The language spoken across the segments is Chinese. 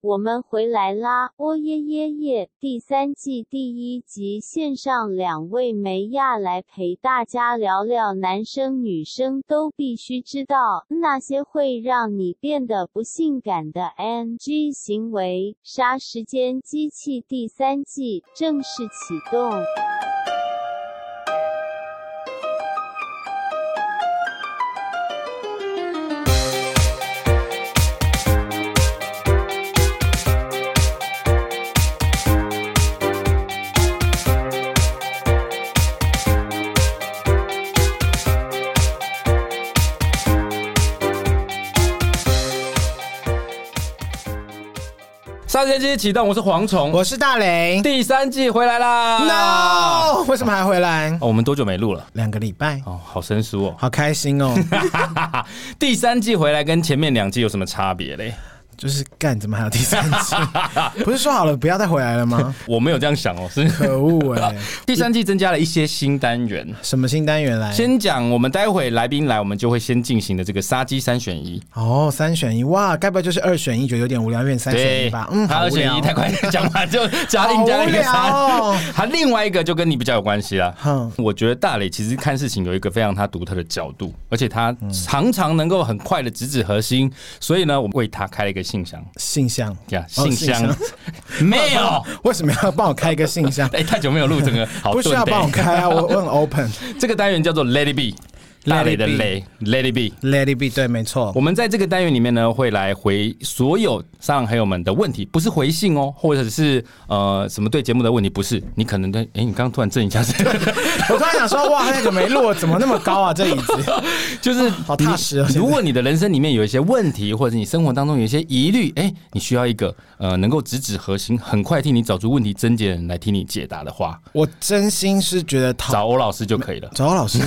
我们回来啦！哦耶耶耶！第三季第一集，线上两位梅亚来陪大家聊聊男生女生都必须知道那些会让你变得不性感的 NG 行为。杀时间机器第三季正式启动。间机启动，我是蝗虫，我是大雷，第三季回来啦！No，为什么还回来？哦，我们多久没录了？两个礼拜哦，好生疏哦，好开心哦！第三季回来跟前面两季有什么差别嘞？就是干，怎么还有第三季？不是说好了不要再回来了吗？我没有这样想哦，是可恶哎！第三季增加了一些新单元，什么新单元来？先讲我们待会来宾来，我们就会先进行的这个杀鸡三选一。哦，三选一哇，该不会就是二选一，觉得有点无聊，变三选一吧？嗯，二选一太快讲完就加硬加一个三。哦，他另外一个就跟你比较有关系了。哼，我觉得大磊其实看事情有一个非常他独特的角度，而且他常常能够很快的直指核心，所以呢，我们为他开了一个信箱。信箱呀，信箱 没有，为什么要帮我开一个信箱？哎，太久没有录这个，好不需要帮我开啊，我我很 open。这个单元叫做 Let It Be。大磊的磊，Let it be，Let it be，对，没错。我们在这个单元里面呢，会来回所有沙朗朋友们的问题，不是回信哦，或者是呃什么对节目的问题，不是。你可能的，哎，你刚刚突然震一下，我突然想说，哇，那个没落，怎么那么高啊？这椅子 就是好踏实。如果你的人生里面有一些问题，或者你生活当中有一些疑虑，哎，你需要一个呃能够直指核心，很快替你找出问题症结的人来替你解答的话，我真心是觉得找欧老师就可以了。找欧老师，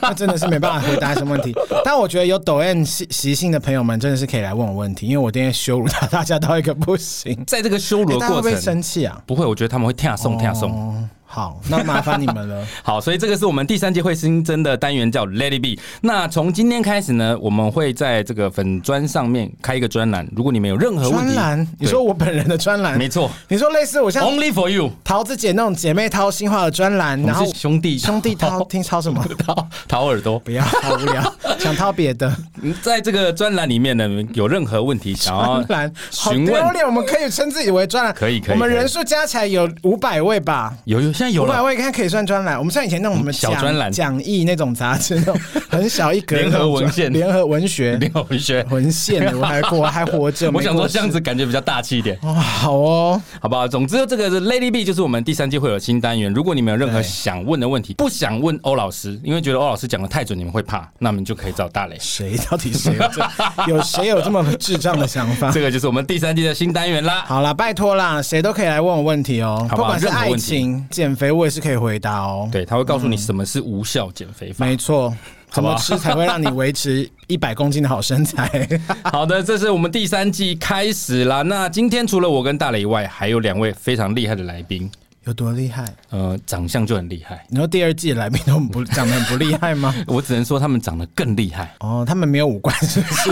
那真的是没办法回答什么问题。但我觉得有抖 M 习习性的朋友们真的是可以来问我问题，因为我今天羞辱他，大家到一个不行。在这个羞辱的过程，欸、会不会生气啊？不会，我觉得他们会跳送跳送。好，那麻烦你们了。好，所以这个是我们第三季会新增的单元，叫 Let It Be。那从今天开始呢，我们会在这个粉砖上面开一个专栏。如果你们有任何问题，专栏，你说我本人的专栏，没错。你说类似我像 Only for You 桃子姐那种姐妹掏心话的专栏，然后兄弟兄弟掏 听掏什么掏掏耳朵，不要好无聊，想掏别的。在这个专栏里面呢，有任何问题想要询问，好丢脸，我们可以称自己为专栏，可以可以。我们人数加起来有五百位吧？有有，现在有五百位，看可以。可以算专栏，我们像以前那种什么小专栏、讲义那种杂志，那种很小一格，联合文献、联合文学、联合文学文献，我还我还活着。我想说这样子感觉比较大气一点。哦，好哦，好不好？总之，这个是 It Be，就是我们第三季会有新单元。如果你们有任何想问的问题，不想问欧老师，因为觉得欧老师讲的太准，你们会怕，那么就可以找大磊。谁？到底谁有谁有这么智障的想法？这个就是我们第三季的新单元啦。好啦，拜托啦，谁都可以来问我问题哦，不管是爱情、减肥，我也是可以回答哦。对。他会告诉你什么是无效减肥法，没错，怎么吃才会让你维持一百公斤的好身材？好的，这是我们第三季开始啦。那今天除了我跟大磊以外，还有两位非常厉害的来宾。有多厉害？呃，长相就很厉害。你说第二季的来宾都不 长得很不厉害吗？我只能说他们长得更厉害。哦，他们没有五官，是不是？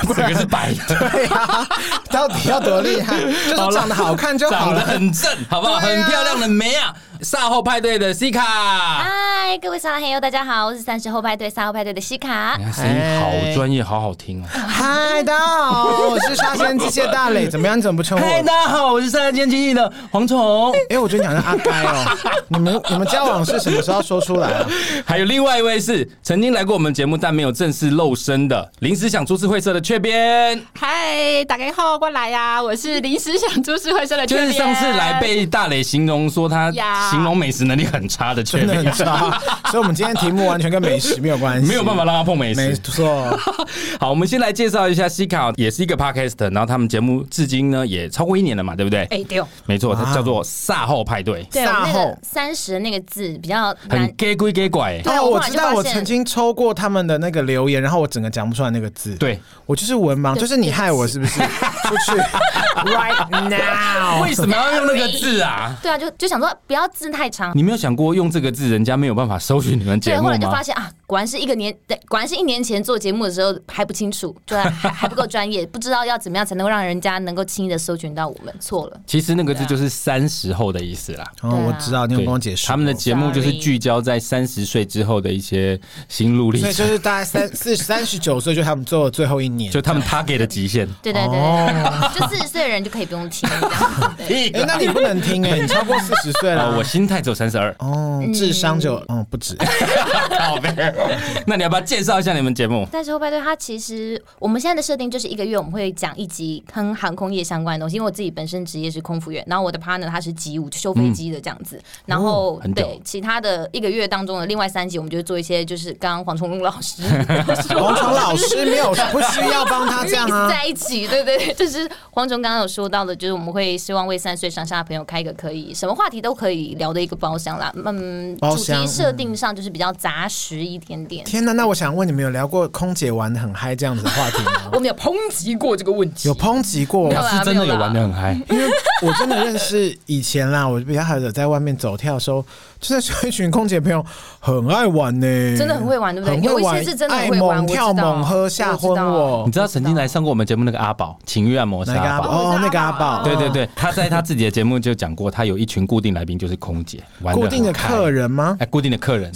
整个是白的。对呀、啊，到底要多厉害？就是长得好看就好了，长得很正，好不好？啊、很漂亮的梅啊！赛后派对的西卡，嗨，各位沙拉黑哟，大家好，我是三十后派对赛后派对的西卡，声音好专业，好好听啊！嗨，大家好，我是杀时间机械大磊，怎么样？怎么不称呼？嗨，大家好，我是杀时间机械的蝗虫。哎，我觉得你好像阿该哦，你们你们交往是什么时候说出来啊？还有另外一位是曾经来过我们节目但没有正式露身的临时想株式会社的雀边。嗨，大家好，过来呀，我是临时想株式会生的 雀边。就是上次来被大磊形容说他。形容美食能力很差的，真的很差，所以我们今天题目完全跟美食没有关系，没有办法让他碰美食。没错，好，我们先来介绍一下西卡，也是一个 podcast，然后他们节目至今呢也超过一年了嘛，对不对？哎，对，没错，它叫做卅后派对。卅后三十那个字比较很假鬼假怪。哦，我知道，我曾经抽过他们的那个留言，然后我整个讲不出来那个字。对，我就是文盲，就是你害我是不是？出去，right now。为什么要用那个字啊？对啊，就就想说不要字太长。你没有想过用这个字，人家没有办法搜寻你们节目吗？对，后来就发现啊，果然是一个年，对，果然是一年前做节目的时候还不清楚，对还 还不够专业，不知道要怎么样才能够让人家能够轻易的搜寻到我们。错了，其实那个字就是三十后的意思啦。哦，我知道，你有跟我解释。他们的节目就是聚焦在三十岁之后的一些心路历程，所以就是大概三四三十九岁，就他们做的最后一年，就他们 target 的极限。对对对，就四十岁的人就可以不用听。哎，那你不能听哎，你超过四十岁了。我心态只有三十二。哦，智商就嗯不止。那你要不要介绍一下你们节目？但是后派对它其实我们现在的设定就是一个月我们会讲一集跟航空业相关的东西，因为我自己本身职业是空服员，然后我的 partner 他是机务修飞机的这样子，然后对其他的一个月当中的另外三集，我们就做一些就是刚刚黄崇龙老师，黄崇老师没有不需要帮他这样啊，在一起对对对，就是黄总刚刚有说到的，就是我们会希望为三十岁上下的朋友开一个可以什么话题都可以聊的一个包厢啦，嗯，主题设定上就是比较杂食一点点。天哪，那我想问你们有聊过空姐玩的很嗨这样子的话题吗？我们有抨击过这个问题，有抨击过，是真的有玩的很嗨，因为我真的认识以前啦，我比较还有在外面走跳的时候。真的是一群空姐朋友很爱玩呢，真的很会玩，对不对？有一些是真的会玩，猛跳猛喝吓昏我。你知道曾经来上过我们节目那个阿宝情欲按摩师阿宝。哦，那个阿宝，对对对，他在他自己的节目就讲过，他有一群固定来宾就是空姐，固定的客人吗？哎，固定的客人，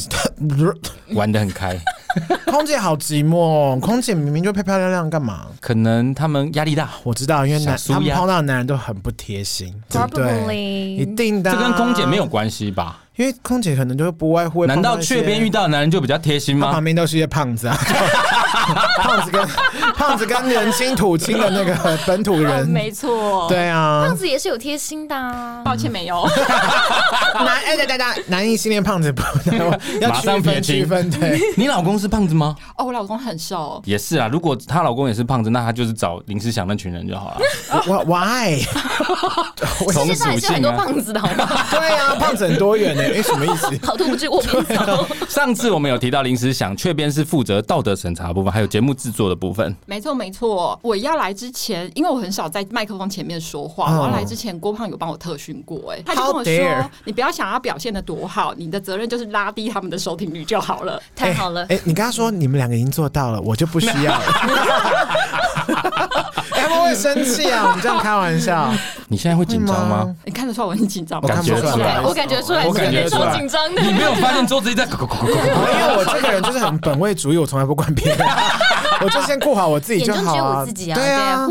玩的很开。空姐好寂寞哦，空姐明明就漂漂亮亮，干嘛？可能他们压力大，我知道，因为男他们碰到的男人都很不贴心，对，一定的，这跟空姐没有关系吧？因为空姐可能就不外乎，难道雀边遇到的男人就比较贴心吗？旁边都是一些胖子啊，胖子跟胖子跟人亲土亲的那个本土人，没错，对啊，胖子也是有贴心的，抱歉没有。男哎对对对，男异性恋胖子不要马上撇清。对，你老公是胖子吗？哦，我老公很瘦。也是啊，如果她老公也是胖子，那她就是找林思祥那群人就好了。我 Why？世界上也是很多胖子的好吗？对啊，胖子很多元呢。哎，什么意思？好多不知我不知道。上次我们有提到临时想，雀边是负责道德审查部分，还有节目制作的部分。没错没错，我要来之前，因为我很少在麦克风前面说话，我要来之前，郭胖有帮我特训过，哎，他就跟我说，你不要想要表现的多好，你的责任就是拉低他们的收听率就好了。太好了，哎，你跟他说你们两个已经做到了，我就不需要了。他们会生气啊！我们这样开玩笑。你现在会紧张吗？你看得出来我很紧张吗？我感觉出来，我感觉出来，我感觉超紧张的。你没有发现桌子一直在咕咕咕咕咕？因为我这个人就是很本位主义，我从来不管别人，我就先顾好我自己就好啊。对啊，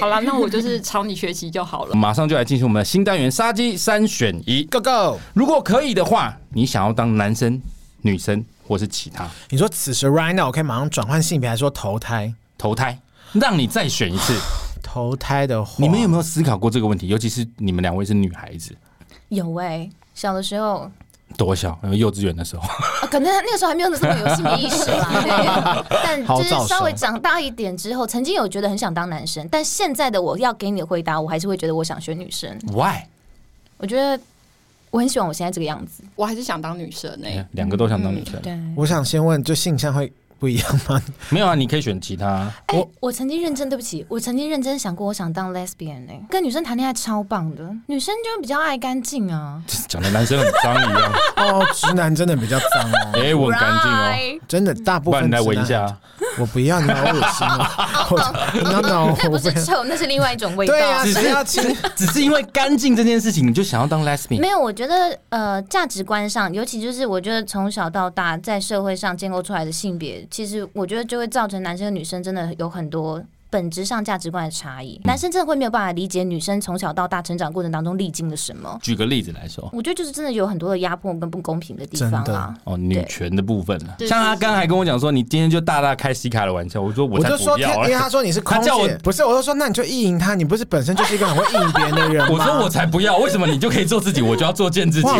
好了，那我就是朝你学习就好了。马上就来进行我们的新单元杀鸡三选一，Go Go！如果可以的话，你想要当男生、女生，或是其他？你说此时 right now，我可以马上转换性别，还是说投胎？投胎。让你再选一次 投胎的话，你们有没有思考过这个问题？尤其是你们两位是女孩子，有哎、欸，小的时候多小？幼稚园的时候，啊、可能那个时候还没有那么有性别意识吧。对，但就是稍微长大一点之后，曾经有觉得很想当男生，但现在的我要给你的回答，我还是会觉得我想选女生。Why？我觉得我很喜欢我现在这个样子，我还是想当女生呢、欸。两个都想当女生。嗯、对，我想先问，就性向会。不一样吗？没有啊，你可以选其他。我、欸、我曾经认真，对不起，我曾经认真想过，我想当 lesbian 呢、欸，跟女生谈恋爱超棒的，女生就比较爱干净啊，讲的男生很脏一样。哦，直男真的比较脏哦。哎、欸，我很干净哦，真的大部分。你来闻一下，我不要，你好恶心哦。No no，那不是臭，那是另外一种味道。对啊，只是要清，只是因为干净这件事情，你就想要当 lesbian？没有，我觉得呃，价值观上，尤其就是我觉得从小到大在社会上建构出来的性别，其实我觉得。就会造成男生和女生真的有很多本质上价值观的差异。男生真的会没有办法理解女生从小到大成长过程当中历经了什么。举个例子来说，我觉得就是真的有很多的压迫跟不公平的地方啊。哦，女权的部分呢？像他刚才跟我讲说，你今天就大大开西卡的玩笑，我说我才不要，因为他说你是 空姐，不是，我就说那你就意淫他，你不是本身就是一个很会意淫别人的人 吗？我说我才不要，为什么你就可以做自己，我就要做贱自己？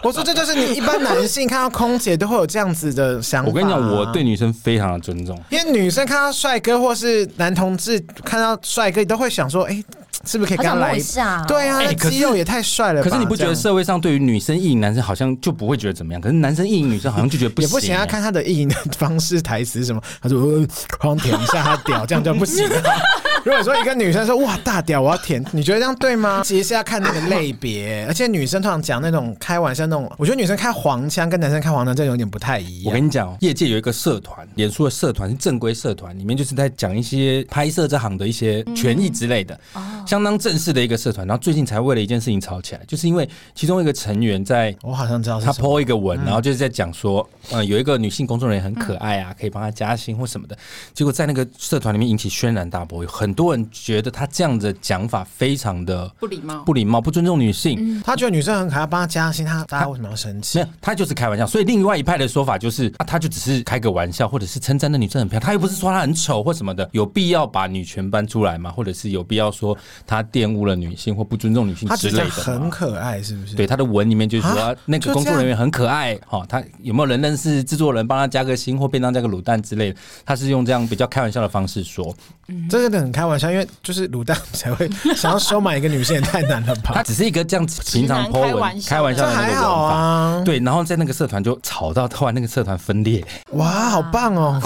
我说这就是你一般男性看到空姐都会有这样子的想法。我跟你讲，我对女生非常的尊重，因为女生看到帅哥或是男同志看到帅哥，都会想说，哎、欸，是不是可以跟他来一下？对啊，欸、肌肉也太帅了。可是你不觉得社会上对于女生意淫男生好像就不会觉得怎么样？可是男生意淫女生好像就觉得不行、欸。也不行，要看他的意淫的方式、台词什么。他说：“我狂舔一下他屌，这样就不行。”如果说一个女生说哇大屌，我要舔，你觉得这样对吗？其实是要看那个类别，而且女生通常讲那种开玩笑那种，我觉得女生开黄腔跟男生开黄腔这有点不太一样。我跟你讲，业界有一个社团，演出的社团是正规社团，里面就是在讲一些拍摄这行的一些权益之类的，相当正式的一个社团。然后最近才为了一件事情吵起来，就是因为其中一个成员在，我好像知道他 po 一个文，然后就是在讲说，呃，有一个女性工作人员很可爱啊，可以帮他加薪或什么的，结果在那个社团里面引起轩然大波，有很多人觉得。他这样的讲法非常的不礼貌，不礼貌，不尊重女性。嗯、他觉得女生很可爱，帮他加薪，他大家为什么要生气？没有，他就是开玩笑。所以另外一派的说法就是，啊，他就只是开个玩笑，或者是称赞那女生很漂亮，他又不是说她很丑或什么的。有必要把女权搬出来吗？或者是有必要说他玷污了女性或不尊重女性之类的？很可爱，是不是？对，他的文里面就是说、啊、那个工作人员很可爱。哈，他有没有人认识制作人帮他加个星或便当加个卤蛋之类的？他是用这样比较开玩笑的方式说，嗯、这个很开玩笑，因为就是卤蛋才会。想要收买一个女性也太难了吧？他只是一个这样平常 po 文开玩笑的那个好啊。对，然后在那个社团就吵到后来那个社团分裂。哇，好棒哦！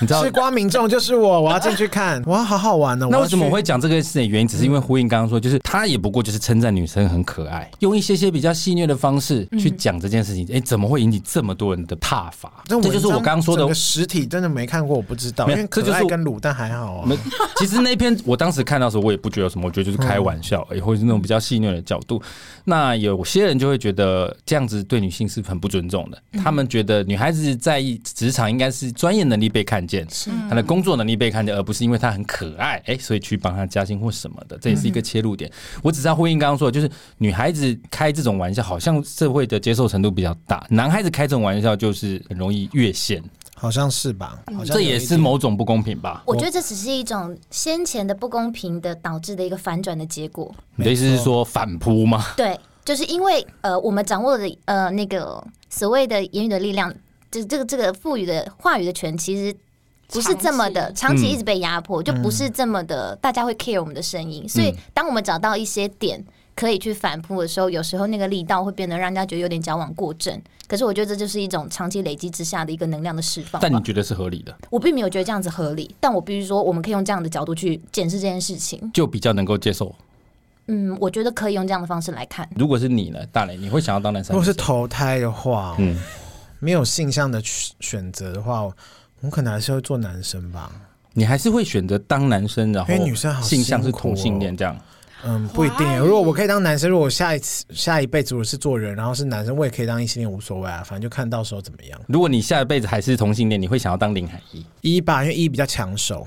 你知道，吃瓜民众就是我，我要进去看。哇，好好玩哦！那为什么我会讲这个事情？原因只是因为呼应刚刚说，就是他也不过就是称赞女生很可爱，用一些些比较戏谑的方式去讲这件事情。哎，怎么会引起这么多人的挞伐？这就是我刚刚说的实体，真的没看过，我不知道。因为可爱跟卤蛋还好啊。其实那篇我当时看到的时候，我也不觉得有什么，我觉得就是开玩笑，也或者是那种比较戏谑的角度。那有些人就会觉得这样子对女性是很不尊重的。他们觉得女孩子在职场应该是专业能力被看见，她的。工作能力被看见，而不是因为她很可爱，哎、欸，所以去帮她加薪或什么的，这也是一个切入点。我只是要呼应刚刚说的，就是女孩子开这种玩笑，好像社会的接受程度比较大；男孩子开这种玩笑，就是很容易越线，好像是吧？好像这也是某种不公平吧？我觉得这只是一种先前的不公平的导致的一个反转的结果。你的意思是说反扑吗？对，就是因为呃，我们掌握的呃那个所谓的言语的力量，这这个这个赋予的话语的权，其实。不是这么的长期一直被压迫，嗯、就不是这么的大家会 care 我们的声音。嗯、所以，当我们找到一些点可以去反扑的时候，有时候那个力道会变得让人家觉得有点矫枉过正。可是，我觉得这就是一种长期累积之下的一个能量的释放。但你觉得是合理的？我并没有觉得这样子合理，但我必须说，我们可以用这样的角度去检视这件事情，就比较能够接受。嗯，我觉得可以用这样的方式来看。如果是你呢，大雷，你会想要当男生？如果是投胎的话，嗯，没有性向的选择的话。我可能还是会做男生吧。你还是会选择当男生，然后因为女生好性向是同性恋这样。嗯，不一定。如果我可以当男生，如果下一次下一辈子我是做人，然后是男生，我也可以当异性恋，无所谓啊，反正就看到时候怎么样。如果你下一辈子还是同性恋，你会想要当林海一？一吧，因为一比较抢手，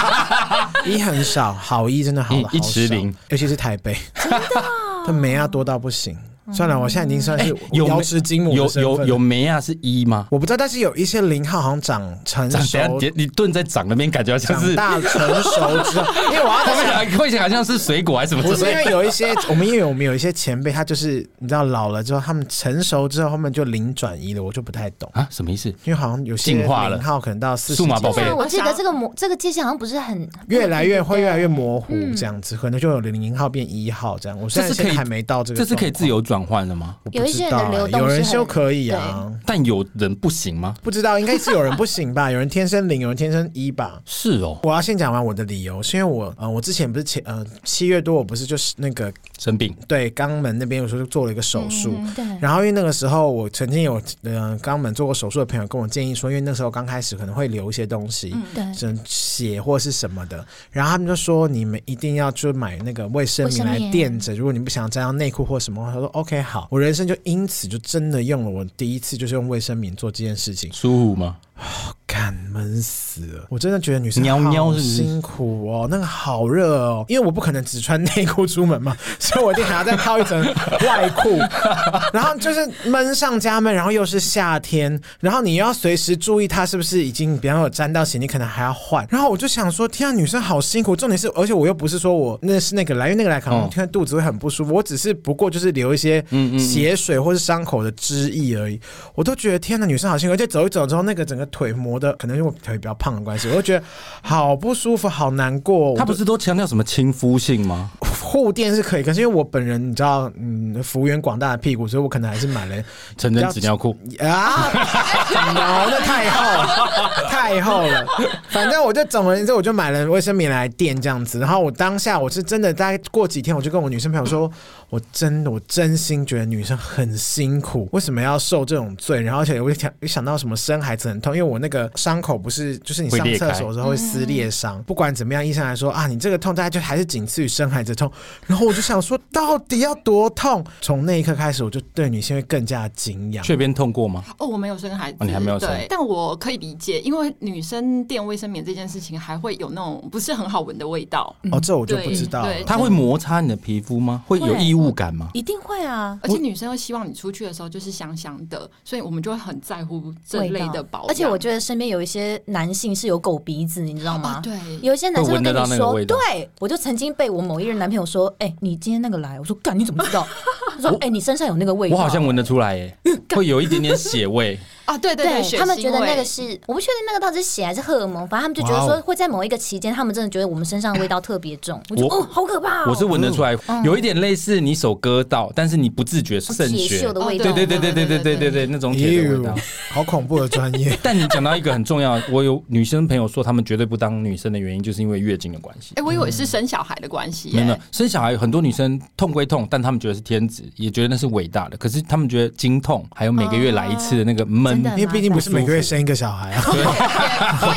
一很少，好一真的好一池零，尤其是台北，真的，他没啊多到不行。算了，我现在已经算是瑶池金母有有有没啊？是一吗？我不知道，但是有一些零号好像长成熟，你蹲在长那边，感觉像是大成熟之后，因为我要他们会想好像是水果还是什么？不是因为有一些我们因为我们有一些前辈，他就是你知道老了之后，他们成熟之后，后面就零转一了，我就不太懂啊，什么意思？因为好像有些零号可能到四数码宝贝，我记得这个模这个界限好像不是很越来越会越来越模糊这样子，可能就有零号变一号这样。我现在可以还没到这个，这是可以自由转换了吗？有一些人的流动，有人修可以啊，但有人不行吗？不知道，应该是有人不行吧？有人天生零，有人天生一吧？是哦。我要先讲完我的理由，是因为我呃，我之前不是前呃七月多，我不是就是那个生病，对肛门那边有时候就做了一个手术，对。然后因为那个时候我曾经有呃肛门做过手术的朋友跟我建议说，因为那时候刚开始可能会流一些东西，对，血或是什么的，然后他们就说你们一定要就买那个卫生棉来垫着，如果你不想沾到内裤或什么，他说 OK 好，我人生就因此就真的用了，我第一次就是用卫生棉做这件事情，舒服吗？干闷死了！我真的觉得女生好辛苦哦，那个好热哦，因为我不可能只穿内裤出门嘛，所以我一定还要再套一层外裤，然后就是闷上加闷，然后又是夏天，然后你又要随时注意它是不是已经比方有沾到血，你可能还要换。然后我就想说，天啊，女生好辛苦！重点是，而且我又不是说我那是那个来，因为那个来可能听肚子会很不舒服，我只是不过就是流一些血水或是伤口的汁液而已。我都觉得天哪，女生好辛苦，而且走一走之后，那个整个腿磨的可能因为我腿比较胖的关系，我就觉得好不舒服，好难过。他不是都强调什么亲肤性吗？护垫是可以，可是因为我本人你知道，嗯，幅员广大的屁股，所以我可能还是买了成人纸尿裤啊，毛的太厚，太厚了。反正我就总而言之，我就买了卫生棉来垫这样子。然后我当下我是真的，大概过几天，我就跟我女生朋友说，我真的我真心觉得女生很辛苦，为什么要受这种罪？然后而且我想一想到什么生孩子很痛，因为我那个伤口不是就是你上厕所的时候会撕裂伤，不管怎么样，医生来说啊，你这个痛大概就还是仅次于生孩子痛。然后我就想说，到底要多痛？从那一刻开始，我就对女性会更加敬仰。这边痛过吗？哦，我没有生孩子，哦、你还没有生。对，但我可以理解，因为女生垫卫生棉这件事情，还会有那种不是很好闻的味道。哦，这我就不知道。对，它会摩擦你的皮肤吗？会有异物感吗？一定会啊！而且女生又希望你出去的时候就是香香的，所以我们就会很在乎这类的保养。而且我觉得身边有一些男性是有狗鼻子，你知道吗？哦、对，有一些男生会跟你说，对，我就曾经被我某一任男朋友说，哎、欸，你今天那个来，我说干，你怎么知道？他说，哎、欸，你身上有那个味道，我好像闻得出来，哎，会有一点点血味。啊，对对对，他们觉得那个是，我不确定那个到底是血还是荷尔蒙，反正他们就觉得说会在某一个期间，他们真的觉得我们身上的味道特别重。我觉得哦，好可怕！我是闻得出来，有一点类似你手割到，但是你不自觉渗血的味道。对对对对对对对对对，那种铁的味道，好恐怖的专业。但你讲到一个很重要，我有女生朋友说，他们绝对不当女生的原因，就是因为月经的关系。哎，我以为是生小孩的关系。没有，生小孩很多女生痛归痛，但他们觉得是天职，也觉得那是伟大的。可是他们觉得经痛，还有每个月来一次的那个闷，因为毕竟不是。每个月生一个小孩啊，对，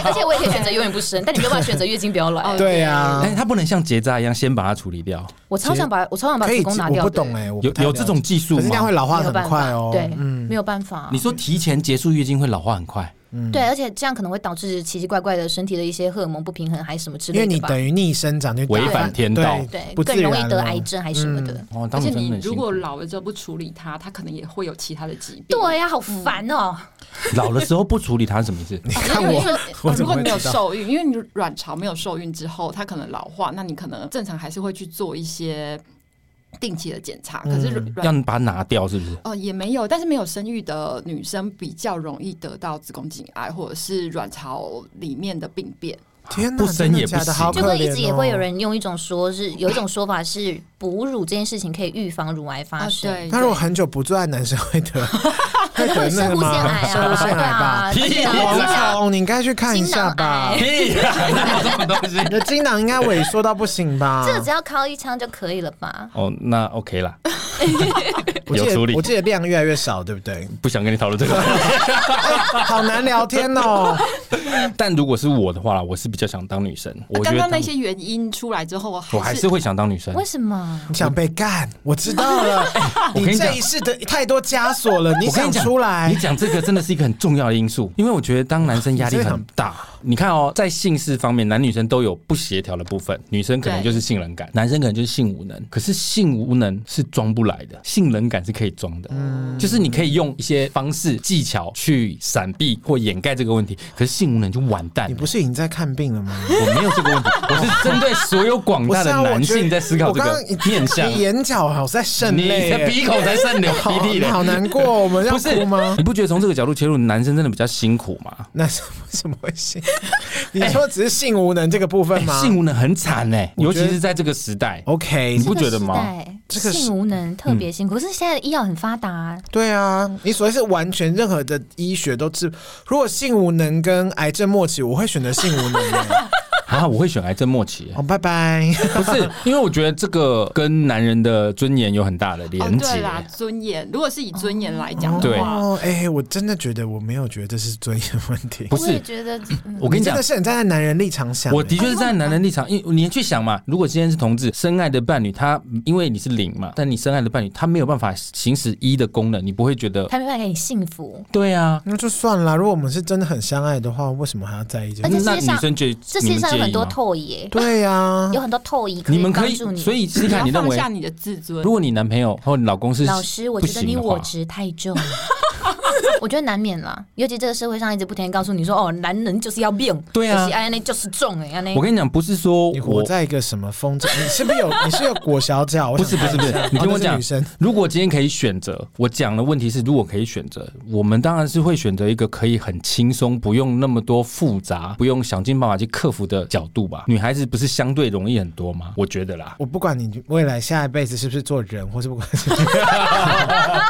而且我也可以选择永远不生，但你没有办法选择月经不要来。对呀，哎，他不能像结扎一样先把它处理掉。我超想把我超想把子宫拿掉。我不懂哎，有有这种技术吗？可是这样会老化很快哦。对，嗯，没有办法。你说提前结束月经会老化很快？嗯、对，而且这样可能会导致奇奇怪怪的身体的一些荷尔蒙不平衡，还是什么之类的。因为你等于逆生长就违反天道，对，对更容易得癌症还是什么的。嗯哦、而且你如果老了之后不处理它，它可能也会有其他的疾病。对呀、啊，好烦哦！老的时候不处理它是什么意思？你看我，我如果你没有受孕，因为你卵巢没有受孕之后，它可能老化，那你可能正常还是会去做一些。定期的检查，可是要把它拿掉，是不是？哦，也没有，但是没有生育的女生比较容易得到子宫颈癌或者是卵巢里面的病变。天哪，不生也不行。就会一直也会有人用一种说是有一种说法是哺乳这件事情可以预防乳癌发生。但如果很久不做爱，男生会得 会得那个吗？生物腺癌吧？王虫，你应该去看一下吧。屁，什么东西？你的精囊应该萎缩到不行吧？这个只要敲一枪就可以了吧？哦，那 OK 啦。有处理，我记得量越来越少，对不对？不想跟你讨论这个，好难聊天哦。但如果是我的话，我是比较想当女生。我刚刚那些原因出来之后，我还是会想当女生。为什么？你想被干？我知道了。你这一世的太多枷锁了，你想出来？你讲这个真的是一个很重要的因素，因为我觉得当男生压力很大。你看哦，在性事方面，男女生都有不协调的部分。女生可能就是性冷感，男生可能就是性无能。可是性无能是装不来的，性冷感是可以装的。嗯，就是你可以用一些方式技巧去闪避或掩盖这个问题。可是性无能就完蛋。你不是已经在看病了吗？我没有这个问题，我是针对所有广大的男性在思考这个面向。你眼角好在渗泪，你的鼻孔在渗流鼻涕好难过，我们要哭吗？你不觉得从这个角度切入，男生真的比较辛苦吗？那什么什么会辛苦？你说只是性无能这个部分吗？性无能很惨哎，尤其是在这个时代。OK，你不觉得吗？这个性无能特别辛苦，可是现在的医药很发达。对啊，你所谓是完全任何的医学都治。如果性无能跟癌症末期，我会选择性无能。啊，我会选癌症末期。哦，拜拜。不是，因为我觉得这个跟男人的尊严有很大的连接。对啦，尊严。如果是以尊严来讲，对。哦，哎，我真的觉得我没有觉得这是尊严问题。不是，觉得我跟你讲，真的是很站在男人立场想。我的确是站在男人立场，因为你去想嘛，如果今天是同志，深爱的伴侣，他因为你是零嘛，但你深爱的伴侣他没有办法行使一的功能，你不会觉得他没办法给你幸福。对啊，那就算了。如果我们是真的很相爱的话，为什么还要在一起？而且那女生觉得这世界上有很多唾液。对呀，有很多透仪，你们可以，所以试看，你认为下你的自尊。如果你男朋友或你老公是老师，我觉得你我值太重。我觉得难免啦，尤其这个社会上一直不停地告诉你说，哦，男人就是要变，对啊，哎，那就是重哎，我跟你讲，不是说你活在一个什么风筝，你是不是有你是有裹小脚？不是不是不是，你听我讲，如果今天可以选择，我讲的问题是，如果可以选择，我们当然是会选择一个可以很轻松，不用那么多复杂，不用想尽办法去克服的角度吧。女孩子不是相对容易很多吗？我觉得啦。我不管你未来下一辈子是不是做人，或是不管是，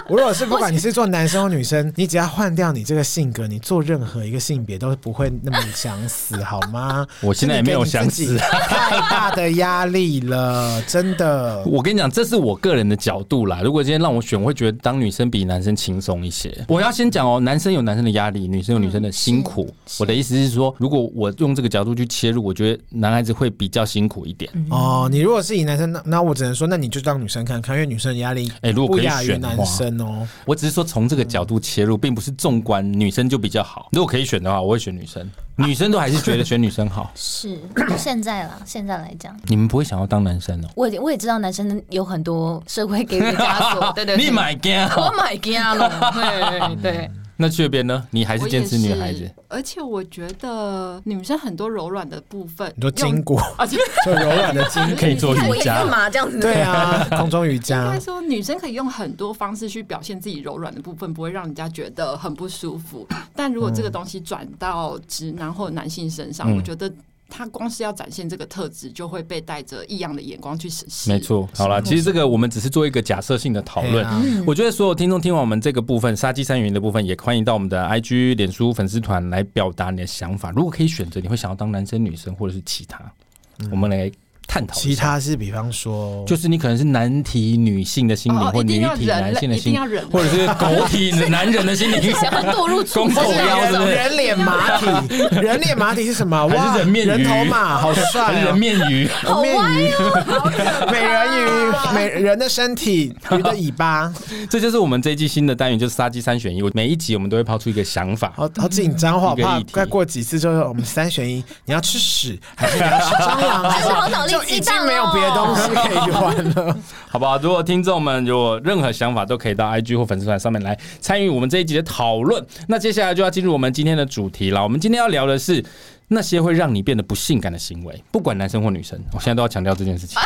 我 如果是不管你是做男生或女生，你只要换掉你这个性格，你做任何一个性别都不会那么想死，好吗？我现在也没有想死，太大的压力了，真的。我跟你讲，这是我个人的角度啦。如果今天让我选，我会觉得当女生比男生轻松一些。我要先讲哦，男生有男生的压力，女生有女生的辛苦。我的意思是说，如果我用这个角度去切入，我觉得男孩子会比较辛苦一点。哦，你如果是以男生，那那我只能说，那你就当女生看看，因为女生的压力，哎，如果可以选男生哦，我只是说从这个角度切入，并不是纵观女生就比较好。如果可以选的话，我会选女生。女生都还是觉得选女生好。是现在啦，现在来讲，你们不会想要当男生哦。我也我也知道男生有很多社会给予的枷锁，对对，你买惊，我买惊了，对对。那这边呢？你还是坚持女孩子？而且我觉得女生很多柔软的部分，你说筋骨，就柔软的筋可以做瑜伽嘛？这样子对啊，空中瑜伽。应该说，女生可以用很多方式去表现自己柔软的部分，不会让人家觉得很不舒服。但如果这个东西转到直男或男性身上，我觉得。他光是要展现这个特质，就会被带着异样的眼光去审视。没错，好了，其实这个我们只是做一个假设性的讨论。我觉得所有听众听完我们这个部分杀鸡三元的部分，也欢迎到我们的 IG、脸书粉丝团来表达你的想法。如果可以选择，你会想要当男生、女生，或者是其他？我们来。探讨其他是，比方说，就是你可能是男体女性的心灵，或女体男性的心灵，或者是狗体男人的心灵，想要堕入公狗腰的人脸马体，人脸马体是什么？哇，人面人头马，好帅！人面鱼，好歪哦！美人鱼，美人的身体，鱼的尾巴，这就是我们这一季新的单元，就是杀鸡三选一。我每一集我们都会抛出一个想法，好好紧张，我怕再过几次就是我们三选一，你要吃屎还是你要吃蟑螂？还是好讨厌。已经没有别的东西可以玩了，好不好？如果听众们有任何想法，都可以到 IG 或粉丝团上面来参与我们这一集的讨论。那接下来就要进入我们今天的主题了。我们今天要聊的是那些会让你变得不性感的行为，不管男生或女生，我现在都要强调这件事情。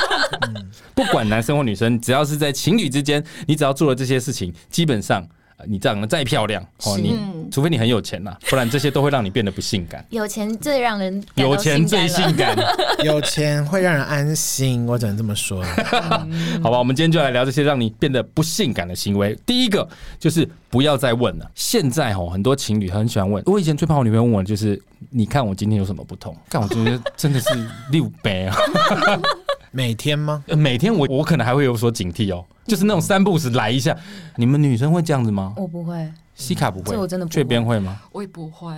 不管男生或女生，只要是在情侣之间，你只要做了这些事情，基本上。你长得再漂亮哦，你除非你很有钱呐，不然这些都会让你变得不性感。有钱最让人有钱最性感，有钱会让人安心，我只能这么说。好吧，我们今天就来聊这些让你变得不性感的行为。第一个就是不要再问了。现在哦，很多情侣很喜欢问。我以前最怕我女朋友问我，就是你看我今天有什么不同？看我觉得真的是六杯啊。每天吗？每天我我可能还会有所警惕哦。就是那种三不五时来一下，你们女生会这样子吗？我不会，西卡不会，这我真的不会。雀边会吗？我也不会。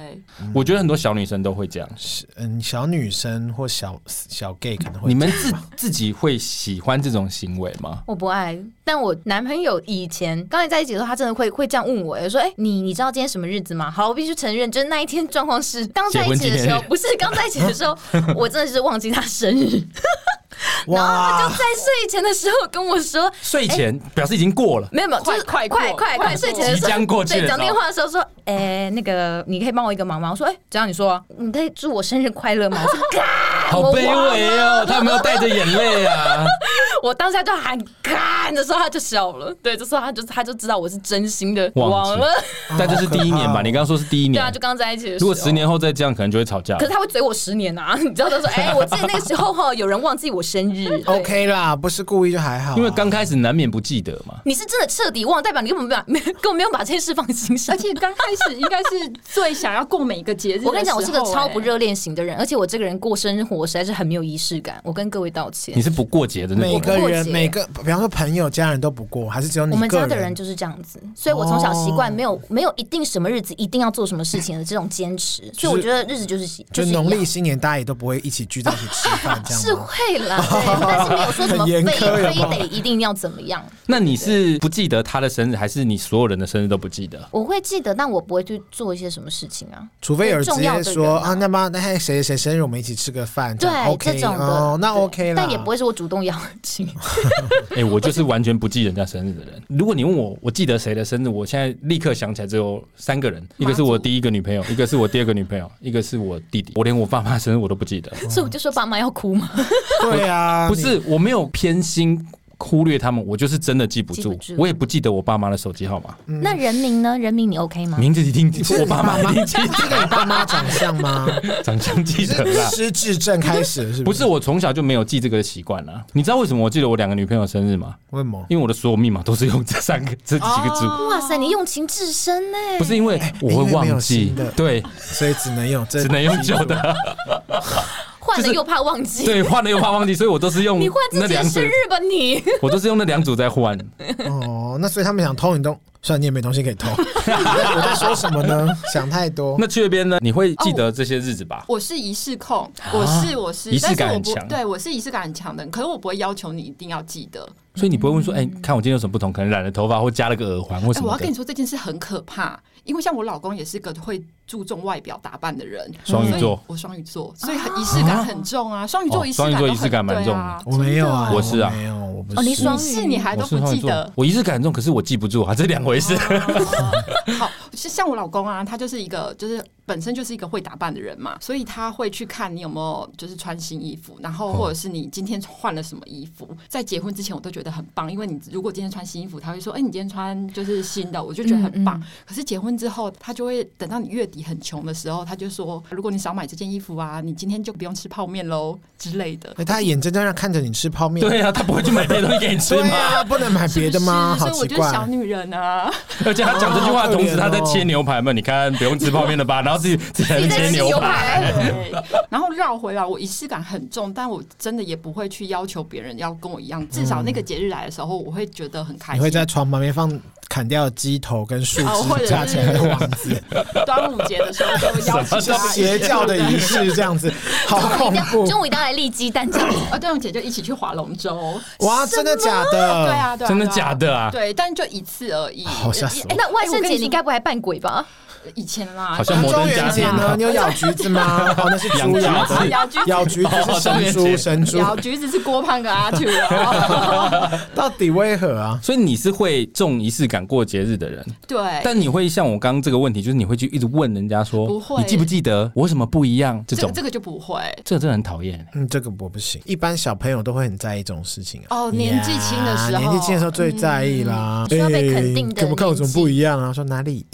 我觉得很多小女生都会这样，嗯，小女生或小小 gay 可能会。你们自自己会喜欢这种行为吗？我不爱，但我男朋友以前刚才在一起的时候，他真的会会这样问我，说：“哎、欸，你你知道今天什么日子吗？”好，我必须承认，就是那一天状况是刚在一起的时候，不是刚在一起的时候，我真的是忘记他生日。然后他就在睡前的时候跟我说，睡前表示已经过了，没有没有，就是快快快快睡前的时候，对，讲电话的时候说，哎，那个你可以帮我一个忙吗？我说，哎，只要？你说，你可以祝我生日快乐吗？我说，好卑微哦，他有没有带着眼泪啊？我当下就喊干的时候，他就笑了，对，这时候他就他就知道我是真心的忘了。但这是第一年吧？你刚刚说是第一年，对啊，就刚在一起的时候。如果十年后再这样，可能就会吵架。可是他会嘴我十年啊，你知道他说，哎，我记得那个时候哈，有人忘记我生日。OK 啦，不是故意就还好。因为刚开始难免不记得嘛。你是真的彻底忘，代表你根本没把没根本没有把这件事放心上。而且刚开始应该是最想要过每一个节日。我跟你讲，我是个超不热恋型的人，而且我这个人过生活实在是很没有仪式感。我跟各位道歉。你是不过节的那种。每个人每个，比方说朋友、家人都不过，还是只有你？我们家的人就是这样子，所以我从小习惯没有没有一定什么日子一定要做什么事情的这种坚持。所以我觉得日子就是就农历新年大家也都不会一起聚在一起吃饭，这样是会啦，但是没有说什么。非非得一定要怎么样？那你是不记得他的生日，还是你所有人的生日都不记得？我会记得，但我不会去做一些什么事情啊。除非有人直接说啊，那么那谁谁谁生日，我们一起吃个饭。对，这种的，那 OK 了。但也不会是我主动邀请。情。哎，我就是完全不记人家生日的人。如果你问我，我记得谁的生日，我现在立刻想起来只有三个人，一个是我第一个女朋友，一个是我第二个女朋友，一个是我弟弟。我连我爸妈生日我都不记得，所以我就说爸妈要哭吗？对啊，不是，我没有偏心。忽略他们，我就是真的记不住，我也不记得我爸妈的手机号码。那人名呢？人名你 OK 吗？名字一听我爸妈，你记得你爸妈长相吗？长相记得啦。失智症开始是不是？不是，我从小就没有记这个习惯了。你知道为什么我记得我两个女朋友生日吗？为什么？因为我的所有密码都是用这三个这几个字。哇塞，你用情至深呢。不是因为我会忘记，对，所以只能用，只能用旧的。换了又怕忘记，对，换了又怕忘记，所以我都是用那两组。生日吧你，我都是用那两组在换。哦，那所以他们想偷你东，虽然你也没东西可以偷。我在说什么呢？想太多。那去那边呢？你会记得这些日子吧？我是仪式控，我是我是仪式感很强。对，我是仪式感很强的，可是我不会要求你一定要记得。所以你不会问说，哎，看我今天有什么不同？可能染了头发，或加了个耳环，或什么？我要跟你说这件事很可怕，因为像我老公也是个会。注重外表打扮的人，双鱼座，我双鱼座，所以很仪式感很重啊。双鱼座仪式感双鱼座仪式感蛮重，我没有啊，我是啊，没有，我不是。哦，你双鱼，你还都不记得？我仪式感很重，可是我记不住啊，这两回事。好，像我老公啊，他就是一个，就是本身就是一个会打扮的人嘛，所以他会去看你有没有就是穿新衣服，然后或者是你今天换了什么衣服。在结婚之前，我都觉得很棒，因为你如果今天穿新衣服，他会说，哎，你今天穿就是新的，我就觉得很棒。可是结婚之后，他就会等到你月底很穷的时候。他就说：“如果你少买这件衣服啊，你今天就不用吃泡面喽之类的。”他眼睁睁的看着你吃泡面，对呀、啊，他不会去买别的东西给你吃吗？啊、不能买别的吗？是是所以我就是小女人啊！而且他讲这句话的同时，他在切牛排嘛。你看，不用吃泡面了吧？然后自己 自己在切牛排，然后绕回来。我仪式感很重，但我真的也不会去要求别人要跟我一样。至少那个节日来的时候，我会觉得很开心。你会在床旁边放砍掉鸡头跟树枝加起来的王子。端午节的时候 就会邀请邪教的仪式这样子，好恐怖！中午一定要来立鸡蛋这样子。啊，端午节就一起去划龙舟。哇，真的假的？对啊，对，真的假的啊？对，但就一次而已。好吓死！哎，那万圣节你该不会还扮鬼吧？以前啦，好像摩登家庭呢？你有咬橘子吗？哦，那是 猪咬的。咬橘子，咬橘子是神猪，神猪。咬橘子是郭胖跟阿兔。到底为何啊？所以你是会重仪式感过节日的人。对。但你会像我刚刚这个问题，就是你会去一直问人家说，不会，你记不记得我为什么不一样？这种这个就不会，这个真的很讨厌。嗯，这个我不行。一般小朋友都会很在意这种事情哦，年纪轻的时候，年纪轻的时候最在意啦。需要被肯定的。看不看有什么不一样啊？说哪里？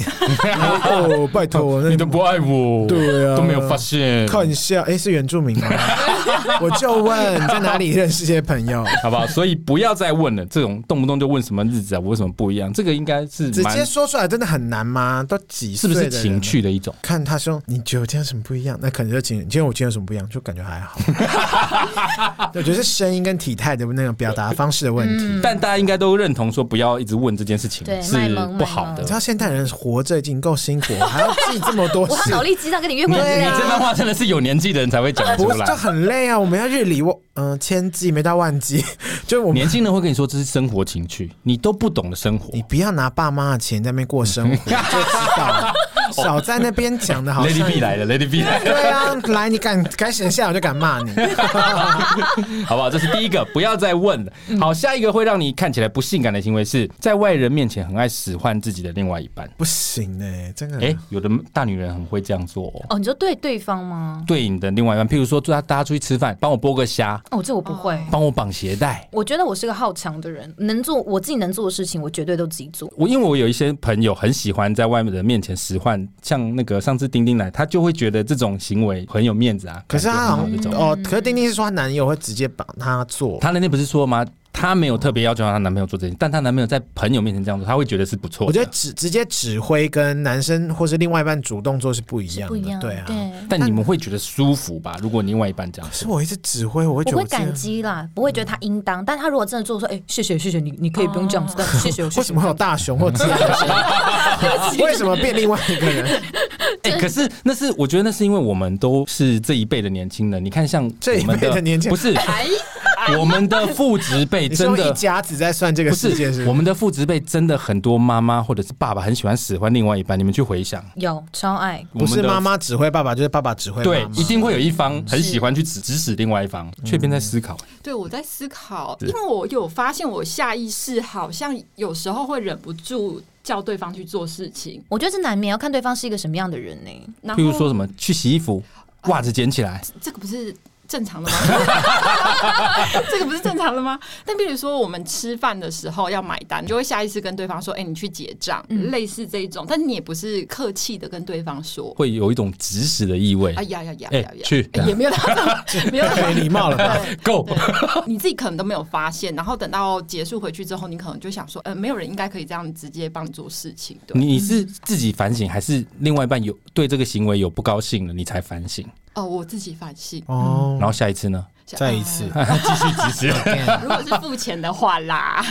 哦，拜托。你都不爱我，对啊，都没有发现。看一下，哎，是原住民吗？我就问你在哪里认识这些朋友，好不好？所以不要再问了，这种动不动就问什么日子啊，我为什么不一样？这个应该是直接说出来，真的很难吗？都几岁？是不是情趣的一种？看他说你觉得我今天有什么不一样？那可能就情，今天我今天有什么不一样？就感觉还好。我觉得是声音跟体态的那种表达方式的问题。但大家应该都认同说，不要一直问这件事情是不好的。你知道现代人活着已经够辛苦，还要记这么多事。我脑力激荡跟你约会，你这番话真的是有年纪的人才会讲出来，就很累啊。我们要日理我嗯千计没到万计，就我们年轻人会跟你说这是生活情趣，你都不懂的生活，你不要拿爸妈的钱在那边过生活，就知道。少在那边讲的好，Lady B 来了，Lady B 来了。对啊，来你敢该显现我就敢骂你，好不好？这是第一个，不要再问了。好，下一个会让你看起来不性感的行为是在外人面前很爱使唤自己的另外一半。不行哎，真的哎，有的大女人很会这样做哦。你说对对方吗？对你的另外一半，譬如说，大家出去吃饭，帮我剥个虾。哦，这我不会。帮我绑鞋带。我觉得我是个好强的人，能做我自己能做的事情，我绝对都自己做。我因为我有一些朋友很喜欢在外面的面前使唤。像那个上次丁丁来，他就会觉得这种行为很有面子啊。可是他好像哦，可是丁丁是说他男友会直接帮他做。他那天不是说吗？她没有特别要求她男朋友做这件事，但她男朋友在朋友面前这样做，她会觉得是不错。我觉得直直接指挥跟男生或是另外一半主动做是不一样的，不一样，对啊。对。但你们会觉得舒服吧？如果另外一半这样做，是我一直指挥，我会觉得我会感激啦，不会觉得他应当。但他如果真的做说，哎，谢谢谢谢你，你可以不用这样子，但谢谢。为什么会有大熊或者为什么变另外一个人？哎，可是那是我觉得那是因为我们都是这一辈的年轻人。你看，像这一辈的年轻人，不是。我们的父职辈真的一家子在算这个世界是，是我们的父职辈真的很多妈妈或者是爸爸很喜欢使唤另外一半，你们去回想，有超爱，不是妈妈指挥爸爸，就是爸爸指挥。对，一定会有一方很喜欢去指指使另外一方，却边在思考。对，我在思考，因为我有发现，我下意识好像有时候会忍不住叫对方去做事情。我觉得这难免要看对方是一个什么样的人呢、欸？譬如说什么去洗衣服，袜子捡起来，这个不是。正常的吗？这个不是正常的吗？但比如说，我们吃饭的时候要买单，你就会下意识跟对方说：“哎、欸，你去结账。嗯”类似这一种，但是你也不是客气的跟对方说，会有一种指使的意味。哎呀呀呀呀呀！去、欸、也没有 没有太 没礼貌了吧？Go，你自己可能都没有发现，然后等到结束回去之后，你可能就想说：“呃，没有人应该可以这样直接帮你做事情。对”你是自己反省，还是另外一半有对这个行为有不高兴了，你才反省？哦，我自己反省哦、嗯，然后下一次呢？再一次，继续支持。如果是付钱的话啦，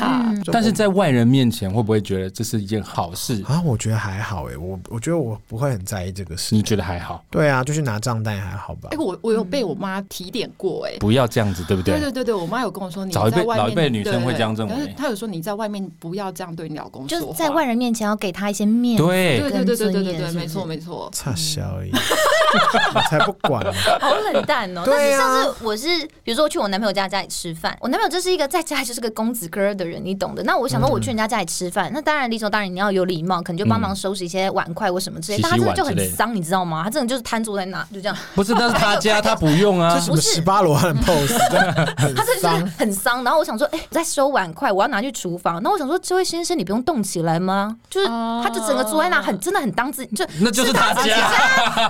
但是在外人面前会不会觉得这是一件好事啊？我觉得还好哎，我我觉得我不会很在意这个事。你觉得还好？对啊，就是拿账单还好吧？哎，我我有被我妈提点过哎，不要这样子，对不对？对对对对，我妈有跟我说，你老一辈老一辈女生会这样认为，她有说你在外面不要这样对你老公，就是在外人面前要给他一些面子。对对对对对对对，没错没错。差小而已，我才不管呢，好冷淡哦。但是像是我是比如说去我男朋友。家家里吃饭，我男朋友就是一个在家里就是个公子哥的人，你懂的。那我想说，我去人家家里吃饭，嗯、那当然理所当然你要有礼貌，可能就帮忙收拾一些碗筷或什么之类。嗯、但他真的就很脏，你知道吗？他真的就是瘫坐在那，就这样。不是，那是他家，他不用啊。不是十八罗汉 pose，他真的是很脏。然后我想说，哎、欸，在收碗筷，我要拿去厨房。那我想说，这位先生，你不用动起来吗？就是他就整个坐在那，很真的很当自己，就那就是他家。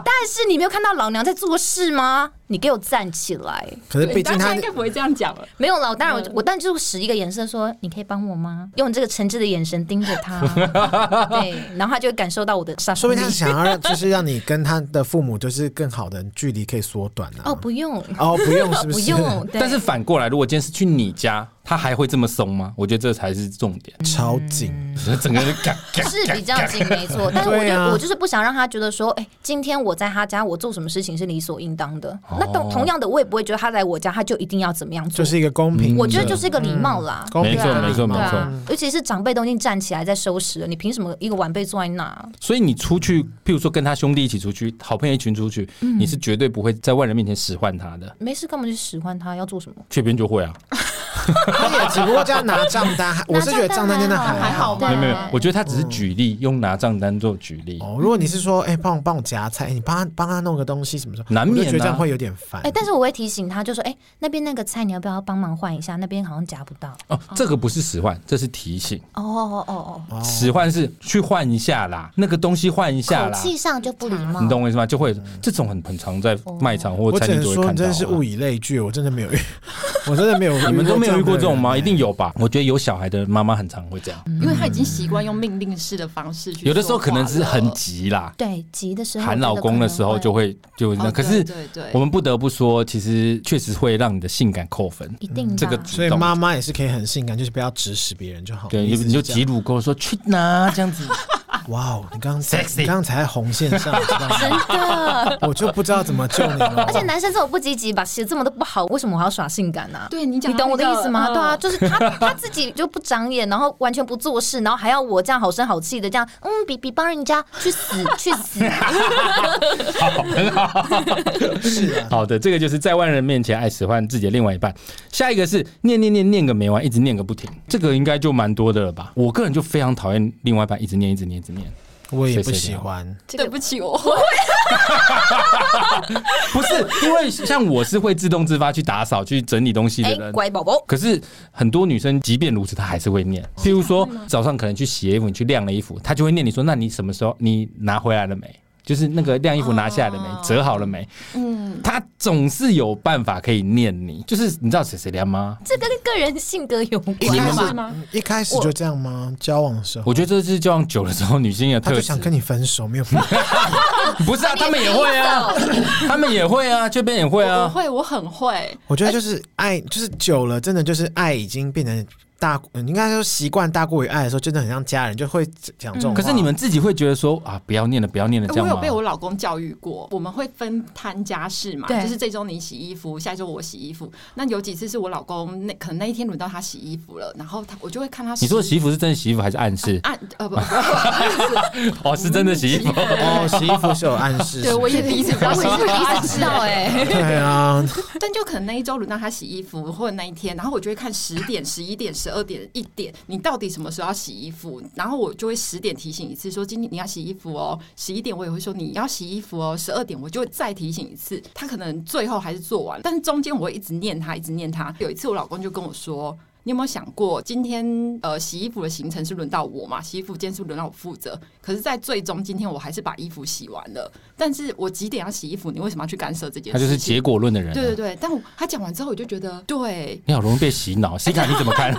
但是你没有看到老娘在做事吗？你给我站起来！可是毕竟他应该不会这样讲了。没有了，当然我我当然就使一个眼色说：“你可以帮我吗？”用这个诚挚的眼神盯着他，对，然后他就会感受到我的杀。说明他想要让，就是让你跟他的父母就是更好的距离可以缩短啊。哦，不用，哦，不用，是不是？不用。但是反过来，如果今天是去你家。他还会这么松吗？我觉得这才是重点，超紧，整个人嘎嘎是比较紧，没错。但是我就我就是不想让他觉得说，哎，今天我在他家，我做什么事情是理所应当的。那同同样的，我也不会觉得他来我家，他就一定要怎么样做，就是一个公平。我觉得就是一个礼貌啦，没错没错没错。尤其是长辈都已经站起来在收拾了，你凭什么一个晚辈坐在那？所以你出去，譬如说跟他兄弟一起出去，好朋友一群出去，你是绝对不会在外人面前使唤他的。没事干嘛去使唤他？要做什么？这边就会啊。他也只不过这样拿账单，我是觉得账单真的还好。没有没有，我觉得他只是举例，用拿账单做举例。哦，如果你是说，哎，帮我帮我夹菜，你帮他帮他弄个东西什么什么，难免觉得这样会有点烦。哎，但是我会提醒他，就说，哎，那边那个菜你要不要帮忙换一下？那边好像夹不到。哦，这个不是使唤，这是提醒。哦哦哦哦，使唤是去换一下啦，那个东西换一下啦。口气上就不礼貌，你懂我意思吗？就会这种很很常在卖场或餐厅都会看到。真的是物以类聚，我真的没有，我真的没有，你们都没有遇过这种吗？一定。有吧？我觉得有小孩的妈妈很常会这样，因为她已经习惯用命令式的方式去。有的时候可能是很急啦，对，急的时候喊老公的时候就会就那。可是，我们不得不说，其实确实会让你的性感扣分。一定这个，所以妈妈也是可以很性感，就是不要指使别人就好。对，你就挤乳沟说去哪这样子。哇哦！你刚刚才你刚刚才在红线上，真的，我就不知道怎么救你了。而且男生这么不积极，把写这么的不好，为什么我还要耍性感呢？对你讲，你懂我的意思吗？对啊，就是他 他自己就不长眼，然后完全不做事，然后还要我这样好声好气的这样，嗯，比比帮人家去死去死。好，很好，是啊好的。这个就是在外人面前爱使唤自己的另外一半。下一个是念念念念个没完，一直念个不停，这个应该就蛮多的了吧？我个人就非常讨厌另外一半一直念一直念一直念。我也不喜欢，对不起，我会。不是因为像我是会自动自发去打扫、去整理东西的人，乖宝宝。可是很多女生即便如此，她还是会念。譬如说早上可能去洗衣服，你去晾了衣服，她就会念你说：“那你什么时候你拿回来了没？”就是那个晾衣服拿下来了没？折好了没？嗯，他总是有办法可以念你。就是你知道谁谁凉吗？这跟个人性格有关吗？一开始就这样吗？交往的时候，我觉得这是交往久了之后女性的特质。他就想跟你分手，没有。不是啊，他们也会啊，他们也会啊，这边也会啊，我会，我很会。我觉得就是爱，就是久了，真的就是爱已经变成。大，应该说习惯大过于爱的时候，真的很像家人，就会讲这种话。可是你们自己会觉得说啊，不要念了，不要念了，这样？我有被我老公教育过，我们会分摊家事嘛，就是这周你洗衣服，下周我洗衣服。那有几次是我老公那可能那一天轮到他洗衣服了，然后他我就会看他洗。你说的洗衣服是真的洗衣服还是暗示？暗呃不，哦是真的洗衣服 哦，洗衣服是有暗示。对，我也第一次知道，我也是第一次知道哎。对啊，但就可能那一周轮到他洗衣服，或者那一天，然后我就会看十点、十一点、十二点、一点。你到底什么时候要洗衣服？然后我就会十点提醒一次，说今天你要洗衣服哦。十一点我也会说你要洗衣服哦。十二点我就会再提醒一次。他可能最后还是做完，但是中间我会一直念他，一直念他。有一次我老公就跟我说。你有没有想过，今天呃洗衣服的行程是轮到我嘛？洗衣服今天是轮到我负责。可是，在最终今天我还是把衣服洗完了。但是我几点要洗衣服？你为什么要去干涉这件事？他就是结果论的人、啊。对对对，但我他讲完之后，我就觉得对。你好容易被洗脑，西卡你怎么看？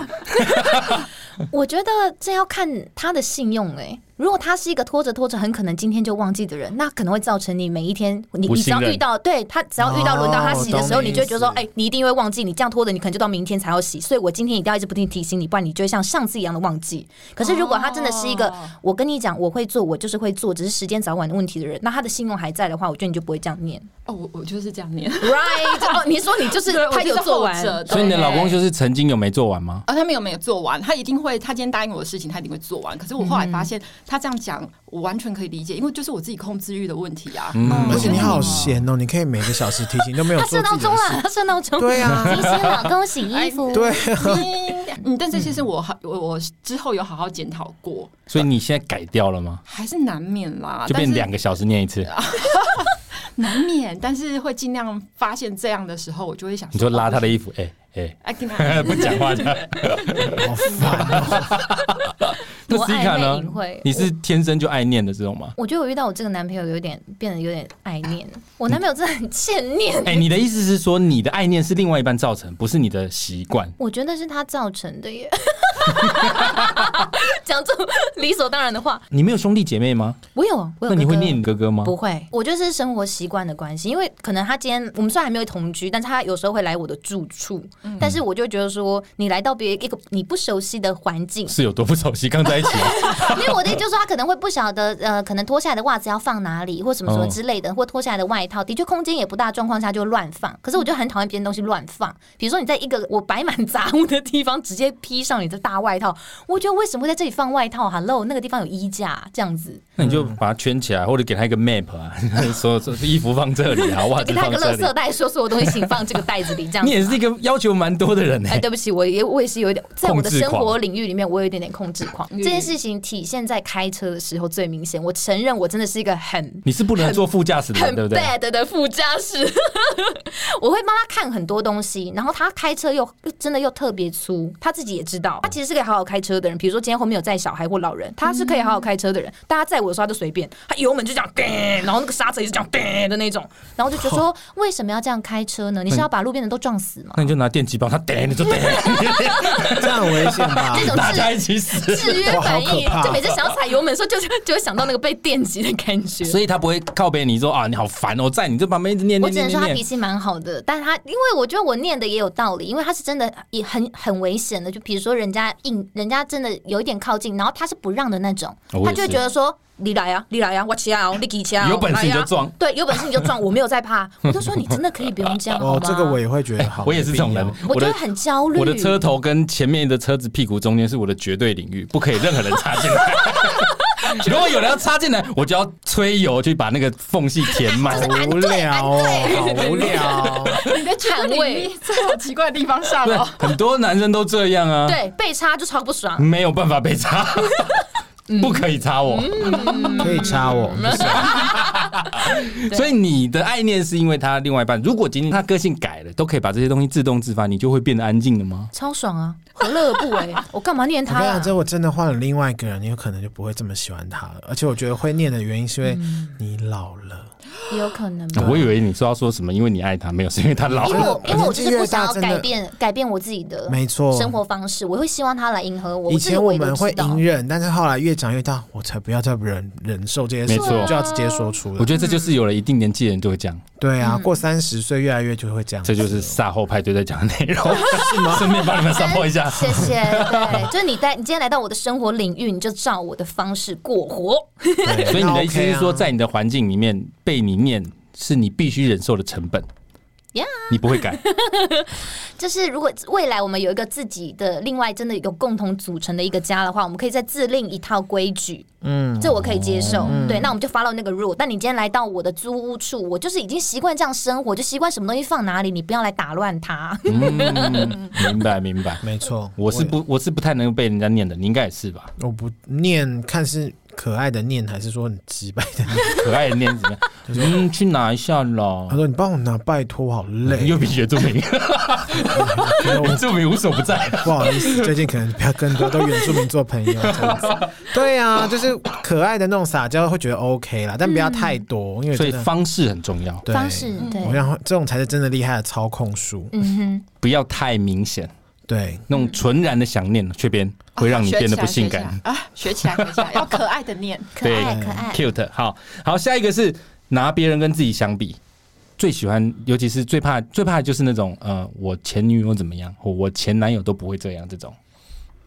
我觉得这要看他的信用哎、欸。如果他是一个拖着拖着，很可能今天就忘记的人，那可能会造成你每一天，你你只要遇到，对他只要遇到轮到他洗的时候，你就会觉得说，哎、欸，你一定会忘记，你这样拖着，你可能就到明天才要洗。所以我今天一定要一直不停提醒你，不然你就会像上次一样的忘记。可是如果他真的是一个，我跟你讲，我会做，我就是会做，只是时间早晚的问题的人，那他的信用还在的话，我觉得你就不会这样念。哦，我我就是这样念，right？哦，你说你就是他有做完，所以你的老公就是曾经有没做完吗？啊，他没有没有做完，他一定会，他今天答应我的事情，他一定会做完。可是我后来发现，他这样讲。我完全可以理解，因为就是我自己控制欲的问题啊。嗯，而且你好闲哦，你可以每个小时提醒都没有。他设闹钟了，他设闹钟。对啊，提醒老公洗衣服。对。嗯，但这些是我好，我我之后有好好检讨过。所以你现在改掉了吗？还是难免啦，就变两个小时念一次。难免，但是会尽量发现这样的时候，我就会想。你就拉他的衣服，哎哎，不讲话的，好烦。那西卡呢？你是天生就爱念的这种吗？我觉得我遇到我这个男朋友有点变得有点爱念。我男朋友真的很欠念。哎，你的意思是说你的爱念是另外一半造成，不是你的习惯？我觉得是他造成的耶。讲这种理所当然的话。你没有兄弟姐妹吗？我有，我有。那你会念你哥哥吗？不会，我就是生活习惯的关系。因为可能他今天我们虽然还没有同居，但是他有时候会来我的住处。但是我就觉得说，你来到别一个你不熟悉的环境，是有多不熟悉？刚在。因为我的意思就是说，他可能会不晓得，呃，可能脱下来的袜子要放哪里，或什么什么之类的，或脱下来的外套，的确空间也不大，状况下就乱放。可是我就很讨厌别人东西乱放，比如说你在一个 我摆满杂物的地方，直接披上你的大外套，我觉得为什么会在这里放外套？Hello，那个地方有衣架，这样子。那你就把它圈起来，或者给他一个 map 啊，说说衣服放这里啊，袜子放这里。给他一个垃圾袋，说所有东西请放这个袋子里，这样。你也是一个要求蛮多的人哎。对不起，我也我也是有点在我的生活领域里面，我有一点点控制狂。这件事情体现在开车的时候最明显。我承认，我真的是一个很……你是不能坐副驾驶的人，对不对？bad 的副驾驶，我会帮他看很多东西，然后他开车又真的又特别粗，他自己也知道，他其实是可以好好开车的人。比如说今天后面有载小孩或老人，他是可以好好开车的人。大家在我的时候他就随便，他油门就这样，然后那个刹车也是这样的那种，然后就觉得说，为什么要这样开车呢？你是要把路边的人都撞死吗？那你就拿电击棒，他噔你就噔，这样很危险吧？这种大家一起死，制约反应，就每次想要踩油门的时候，就就会想到那个被电击的感觉。所以他不会靠北你说啊，你好烦哦，在你这旁边一直念念念。我只能说他脾气蛮好的，但是他因为我觉得我念的也有道理，因为他是真的也很很危险的。就比如说人家硬，人家真的有一点靠近，然后他是不让的那种，他就会觉得说。你来啊，你来啊，我骑啊，你骑啊，有本事你就撞，对，有本事你就撞，我没有在怕。我就说你真的可以不用这样哦，这个我也会觉得好，我也是这种人，我觉得很焦虑。我的车头跟前面的车子屁股中间是我的绝对领域，不可以任何人插进来。如果有人要插进来，我就要吹油去把那个缝隙填满。无聊，好无聊。你的权位在好奇怪的地方上哦。很多男生都这样啊。对，被插就超不爽。没有办法被插。不可以插我，可以插我。所以你的爱念是因为他另外一半。如果今天他个性改了，都可以把这些东西自动自发，你就会变得安静了吗？超爽啊，何乐而不为？我干嘛念他？我跟你讲，我真的换了另外一个人，你有可能就不会这么喜欢他了。而且我觉得会念的原因是因为你老了。也有可能。我以为你说要说什么，因为你爱他，没有，是因为他老。因为因为我就是不想要改变改变我自己的没错生活方式，我会希望他来迎合我。以前我们会隐忍，但是后来越长越大，我才不要再忍忍受这些事，没错，就要直接说出来。我觉得这就是有了一定年纪的人就会这样。对啊，过三十岁越来越就会这样。这就是赛后派对在讲的内容，是吗？顺便帮你们 support 一下，谢谢。对，就是你在你今天来到我的生活领域，你就照我的方式过活。所以你的意思是说，在你的环境里面被你念，是你必须忍受的成本。呀，你不会改。就是如果未来我们有一个自己的另外真的有共同组成的一个家的话，我们可以再自定一套规矩。嗯，这我可以接受。对，那我们就 follow 那个 rule。但你今天来到我的租屋处，我就是已经习惯这样生活，就习惯什么东西放哪里，你不要来打乱它。明白，明白，没错。我是不，我是不太能被人家念的，你应该也是吧？我不念，看是。可爱的念还是说很直白的念？可爱的念怎么样？嗯，去拿一下啦。他说：“你帮我拿，拜托，我好累。”又比原住民，原住民无所不在。不好意思，最近可能比较更多都原住民做朋友这样子。对啊，就是可爱的那种撒娇会觉得 OK 啦，但不要太多，因为所以方式很重要。方式对，然后这种才是真的厉害的操控术。嗯哼，不要太明显。对，那种纯然的想念，却变会让你变得不性感啊！学起来，学起来，要可爱的念，可爱可爱，cute。好好，下一个是拿别人跟自己相比，最喜欢，尤其是最怕最怕的就是那种呃，我前女友怎么样，或我前男友都不会这样这种。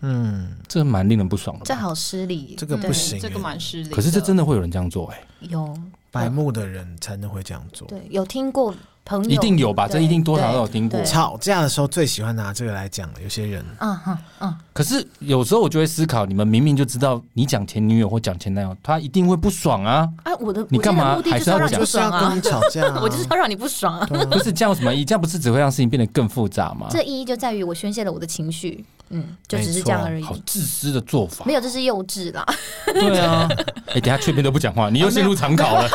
嗯，这蛮令人不爽的。这好失礼，这个不行，这个蛮失礼。可是这真的会有人这样做哎？有白目的人才能会这样做。对，有听过。朋友一定有吧，这一定多少都有听过。吵架的时候最喜欢拿这个来讲了，有些人。嗯哼嗯。可是有时候我就会思考，你们明明就知道，你讲前女友或讲前男友，他一定会不爽啊。啊，我的你干嘛还是要讲？就是要跟你吵架，我就是要让你不爽啊。不是这样什么意义？这样不是只会让事情变得更复杂吗？这意义就在于我宣泄了我的情绪，嗯，就只是这样而已。好自私的做法。没有，这是幼稚啦。对啊。哎，等下雀边都不讲话，你又陷入长考了。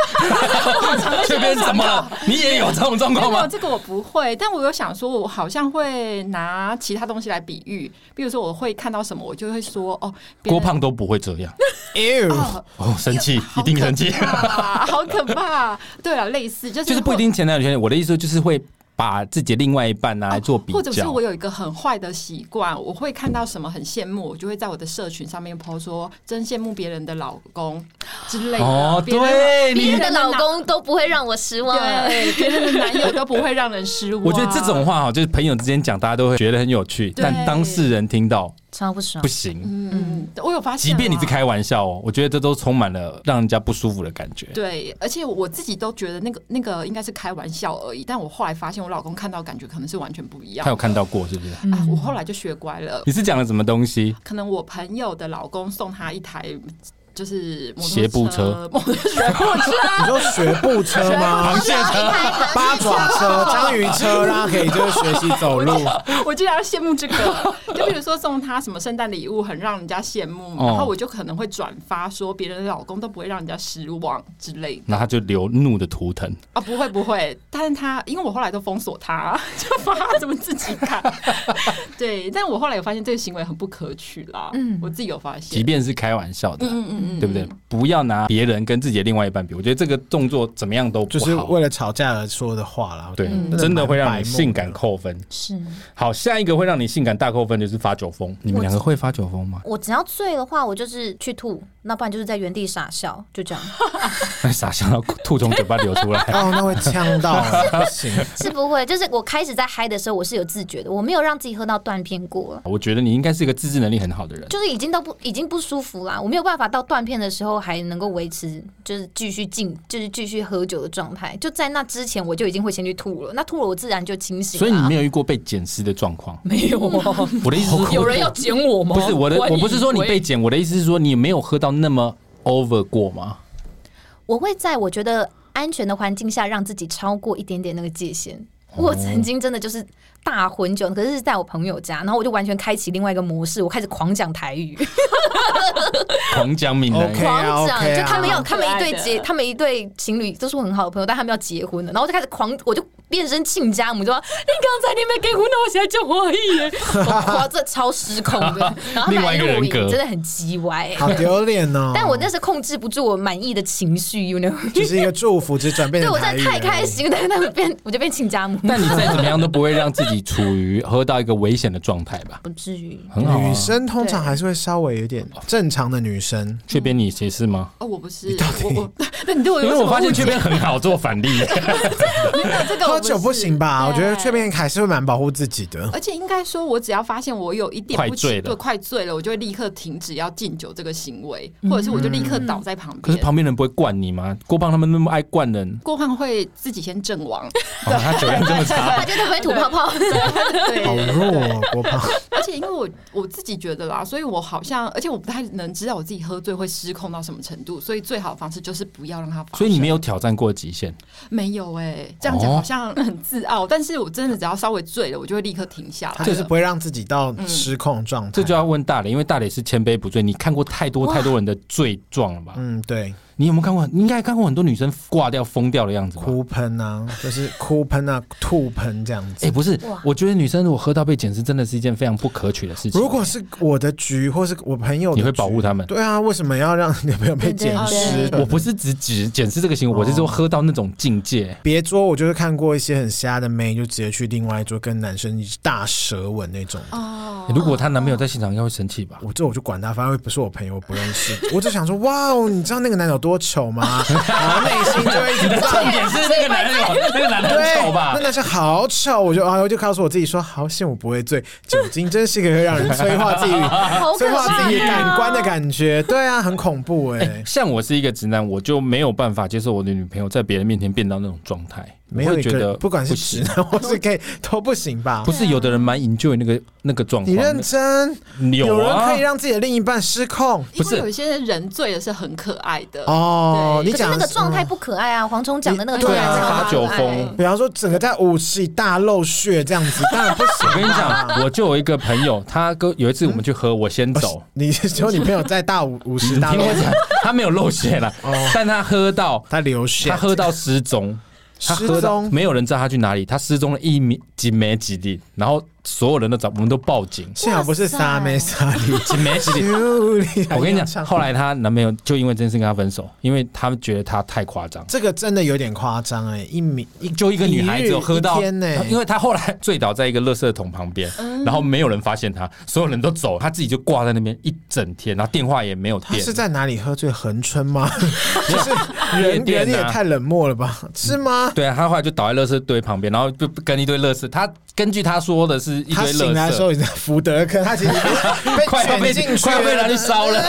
雀边怎么了？你也有这种状况吗？这个我不会，但我有想说，我好像会拿其他东西来比喻，比如说我会看到什么，我就会说哦，郭胖都不会这样。哦，生气，一定生气，好可怕。对啊，类似就是就是不一定前男友，我的意思就是会。把自己另外一半拿来做比较，或者是我有一个很坏的习惯，我会看到什么很羡慕，我就会在我的社群上面 po 说，真羡慕别人的老公之类的。哦，对，别人的老公都不会让我失望，对，别人的男友都不会让人失望。我觉得这种话哈，就是朋友之间讲，大家都会觉得很有趣，但当事人听到。超不爽，不行。嗯，我有发现，即便你是开玩笑哦，我觉得这都充满了让人家不舒服的感觉。对，而且我自己都觉得那个那个应该是开玩笑而已，但我后来发现，我老公看到感觉可能是完全不一样。他有看到过，是不是？啊，我后来就学乖了。你是讲了什么东西？可能我朋友的老公送他一台。就是学步车，学步车，你说学步车吗？螃蟹车、八爪车、章鱼车，让他可以就是学习走路。我经常羡慕这个，就比如说送他什么圣诞礼物，很让人家羡慕，然后我就可能会转发说别人的老公都不会让人家失望之类的。那他就流怒的图腾啊？不会不会，但是他因为我后来都封锁他，就发他怎么自己看。对，但我后来有发现这个行为很不可取啦。嗯，我自己有发现，即便是开玩笑的，嗯嗯。对不对？不要拿别人跟自己的另外一半比，我觉得这个动作怎么样都不好。就是为了吵架而说的话啦。对，真的会让你性感扣分。是。好，下一个会让你性感大扣分就是发酒疯。你们两个会发酒疯吗？我只要醉的话，我就是去吐，那不然就是在原地傻笑，就这样。那傻笑到吐从嘴巴流出来，哦，那会呛到。不行，是不会。就是我开始在嗨的时候，我是有自觉的，我没有让自己喝到断片过。我觉得你应该是一个自制能力很好的人。就是已经都不已经不舒服啦，我没有办法到断片的时候还能够维持，就是继续进，就是继续喝酒的状态。就在那之前，我就已经会先去吐了。那吐了，我自然就清醒。所以你没有遇过被捡尸的状况？没有。我的意思是，有人要捡我吗？不是我的，我不是说你被捡，我的意思是说你没有喝到那么 over 过吗？我会在我觉得安全的环境下，让自己超过一点点那个界限。我曾经真的就是大混酒，可是是在我朋友家，然后我就完全开启另外一个模式，我开始狂讲台语，狂讲闽南语，狂讲，就他们要他们一对结，他们一对情侣都是我很好的朋友，但他们要结婚了，然后我就开始狂，我就变身亲家母，就说你刚才你没结婚，那我现在就怀疑耶，哇，这超失控的，然后另外一个人格。真的很鸡歪，好丢脸哦。但我那是控制不住我满意的情绪，you know，就是一个祝福，只转变。对，我真的太开心，但是他们变，我就变亲家母。但你再怎么样都不会让自己处于喝到一个危险的状态吧？不至于，很好。女生通常还是会稍微有点正常的女生。雀边你谁是吗？哦，我不是，我我，那你对我，因为我发现雀边很好做反例。这个喝酒不行吧？我觉得雀边还是会蛮保护自己的。而且应该说，我只要发现我有一点快醉了，快醉了，我就会立刻停止要敬酒这个行为，或者是我就立刻倒在旁边。可是旁边人不会灌你吗？郭胖他们那么爱灌人，郭胖会自己先阵亡。他酒量这么差，他就特别吐泡泡。对，好弱哦，郭胖。而且因为我我自己觉得啦，所以我好像，而且我不太能知道我自己喝醉会失控到什么程度，所以最好的方式就是不要让他发生。所以你没有挑战过极限？没有哎、欸，这样讲好像很自傲，哦、但是我真的只要稍微醉了，我就会立刻停下来，就是不会让自己到失控状态、嗯。这就要问大磊，因为大磊是千杯不醉，你看过太多太多人的醉状了吧？嗯，对。你有没有看过？你应该看过很多女生挂掉、疯掉的样子吧？哭喷啊，就是 哭喷啊、吐喷这样子。哎、欸，不是，我觉得女生如果喝到被捡尸，真的是一件非常不可取的事情。如果是我的局，或是我朋友，你会保护他们？对啊，为什么要让女朋友被 捡尸？我不是只指捡尸这个行为，哦、我是说喝到那种境界。别桌，我就是看过一些很瞎的妹，就直接去另外一桌跟男生大舌吻那种。哦，如果她男朋友在现场，应该会生气吧？我这我就管他，反正不是我朋友，我不认识。我就想说，哇哦，你知道那个男的有多丑吗？然后内心就会一直在重点是那个男人，那个男的很丑吧？那男生好丑，我就啊，我就告诉我自己说，好险我不会醉，酒精真是一个会让人催化自己、催化自己感官的感觉。对啊，很恐怖哎、欸。像我是一个直男，我就没有办法接受我的女朋友在别人面前变到那种状态。没有觉得，不管是直男或是 gay 都不行吧？不是，有的人蛮 enjoy 那个那个状态。你认真？有人可以让自己的另一半失控？不是，有些人醉的是很可爱的哦。你讲那个状态不可爱啊？蝗虫讲的那个对啊，发酒疯，比方说整个在舞池里大漏血这样子，当然不行。我跟你讲，我就有一个朋友，他跟有一次我们去喝，我先走。你说你朋友在大舞舞池大露血，他没有漏血了，但他喝到他流血，他喝到失踪。他喝到没有人知道他去哪里，他失踪了一米几没几地，然后。所有人都找，我们都报警。幸好不是沙妹沙里，没事。我跟你讲，后来她男朋友就因为这件事跟她分手，因为他们觉得她太夸张。这个真的有点夸张哎，一米一就一个女孩子喝到，天呢，因为她后来醉倒在一个垃圾桶旁边，然后没有人发现她，所有人都走，她自己就挂在那边一整天，然后电话也没有电。是在哪里喝醉？恒春吗？就是人人也太冷漠了吧？是吗？对啊，她后来就倒在垃圾堆旁边，然后就跟一堆垃圾。她根据她说的是。他醒来的时候已经福德坑，他其实被 卷进去，快被拿去烧了，